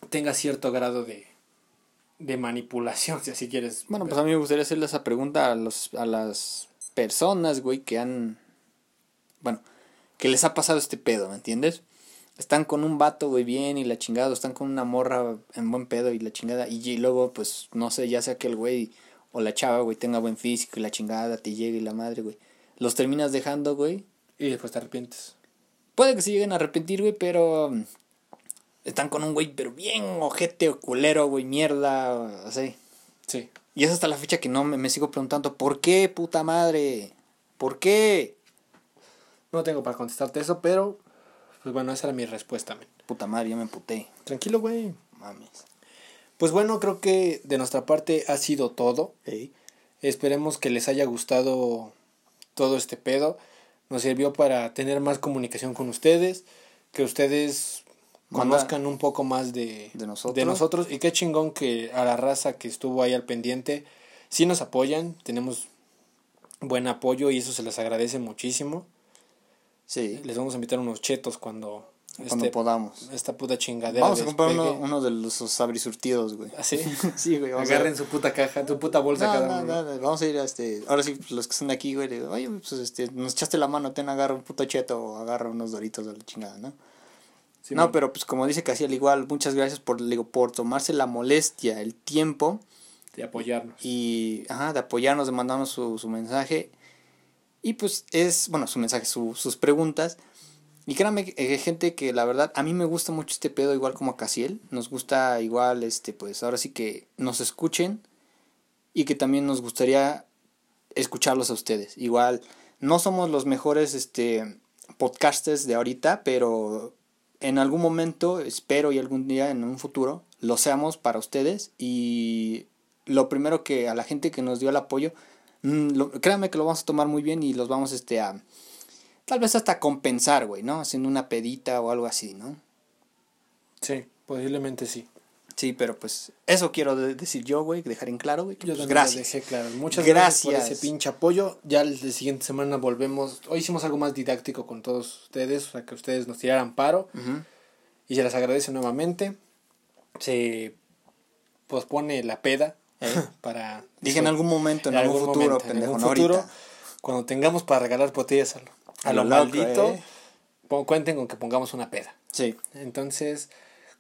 tenga cierto grado de, de manipulación, si así quieres. Bueno, pues a mí me gustaría hacerle esa pregunta a, los, a las personas, güey, que han... Bueno, que les ha pasado este pedo, ¿me entiendes? Están con un vato, güey, bien y la chingada, o están con una morra en buen pedo y la chingada, y, y luego, pues, no sé, ya sea que el güey o la chava, güey, tenga buen físico y la chingada te llegue y la madre, güey. Los terminas dejando, güey. Y después te arrepientes. Puede que se lleguen a arrepentir, güey, pero... Están con un güey, pero bien ojete o culero, güey, mierda, así. Sí. Y es hasta la fecha que no me, me sigo preguntando, ¿por qué, puta madre? ¿Por qué? No tengo para contestarte eso, pero pues bueno, esa era mi respuesta, men. Puta madre, yo me emputé. Tranquilo, güey. Mames. Pues bueno, creo que de nuestra parte ha sido todo. Ey. Esperemos que les haya gustado todo este pedo. Nos sirvió para tener más comunicación con ustedes, que ustedes conozcan un poco más de, De nosotros. de nosotros. Y qué chingón que a la raza que estuvo ahí al pendiente, sí nos apoyan, tenemos buen apoyo y eso se les agradece muchísimo. Sí, Les vamos a invitar unos chetos cuando, cuando este- podamos. esta puta chingadera Vamos a comprar uno, uno de los abrisurtidos, güey. ¿Ah, sí? [LAUGHS] Sí, güey. Agarren a... su puta caja, tu puta bolsa No, cada no, uno. no, no, vamos a ir a este. Ahora sí, los que están aquí, güey. digo, Oye, pues este, nos echaste la mano, ten, agarra un puto cheto o agarra unos doritos de la chingada, ¿no? Sí, no, man. pero pues como dice Casi al igual, muchas gracias por, digo, por tomarse la molestia, el tiempo De apoyarnos. y ajá, de apoyarnos, de mandarnos su, su mensaje. Y pues es, bueno, su mensaje, su- sus preguntas. Y créanme, que, eh, gente, que la verdad, a mí me gusta mucho este pedo, igual como a Casiel. Nos gusta igual, este, pues ahora sí que nos escuchen. Y que también nos gustaría escucharlos a ustedes. Igual, no somos los mejores, este, podcasters de ahorita, pero en algún momento, espero y algún día en un futuro, lo seamos para ustedes. Y lo primero que a la gente que nos dio el apoyo, mm, créanme que lo vamos a tomar muy bien y los vamos este, a tal vez hasta compensar, güey, ¿no? Haciendo una pedita o algo así, ¿no? Sí, posiblemente sí. Sí, pero pues eso quiero de- decir yo, güey, dejar en claro, güey. Yo pues, gracias. dejé claro. Muchas gracias. Gracias. por ese pinche apoyo. Ya la siguiente semana volvemos. Hoy hicimos algo más didáctico con todos ustedes, o sea, que ustedes nos tiraran paro. Y se les agradece nuevamente. Se pospone la peda para... Dije en algún momento, en, en algún, futuro, momento, en pendejo, algún no futuro, ahorita. cuando tengamos para regalar botellas a lo, a A lo lo maldito, ¿eh? cuenten con que pongamos una peda. Sí. Entonces,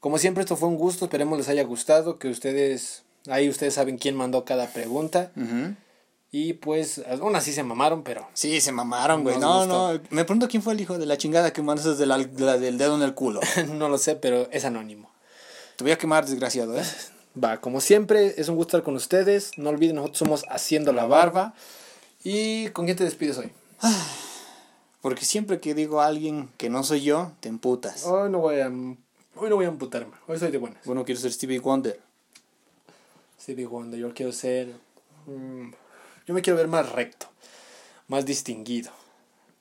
como siempre, esto fue un gusto. Esperemos les haya gustado. Que ustedes, ahí ustedes saben quién mandó cada pregunta. Ujú. Y pues, aún así se mamaron, pero Sí, se mamaron, güey. No, no. Me pregunto quién fue el hijo de la chingada que mandas desde la, de la- del dedo en el culo. [LAUGHS] no lo sé, pero es anónimo. Te voy a quemar, desgraciado, ¿eh? Va, como siempre, es un gusto estar con ustedes. No olviden, nosotros somos Haciendo la Barba. ¿Y con quién te despides hoy? [SIGHS] Porque siempre que digo a alguien que no soy yo, te emputas. Hoy no voy a, hoy no voy a amputarme. Hoy soy de buenas. Bueno, quiero ser Stevie Wonder. Stevie Wonder, yo quiero ser... mm, yo me quiero ver más recto, más distinguido.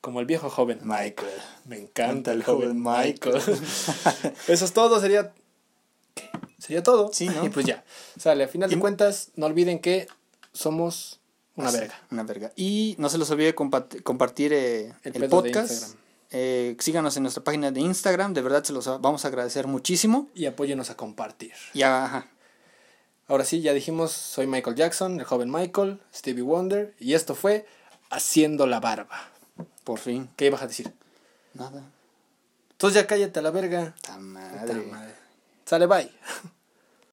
Como el viejo joven. Michael. Me encanta el joven Michael. [LAUGHS] Eso es todo, sería... ¿Qué? Sería todo. Sí, ¿no? [LAUGHS] Y pues ya. Sale, a final de cuentas, no olviden que somos una verga. Una verga. Y no se les olvide compa- compartir eh, El podcast. Eh, síganos en nuestra página de Instagram. De verdad se los vamos a agradecer muchísimo. Y apóyenos a compartir. Y ajá. Ahora sí, ya dijimos, soy Michael Jackson, el joven Michael, Stevie Wonder, y esto fue Haciendo la Barba. Por fin. ¿Qué ibas a decir? Nada. Entonces ya cállate a la verga. Ta madre. madre. Sale, bye. [LAUGHS]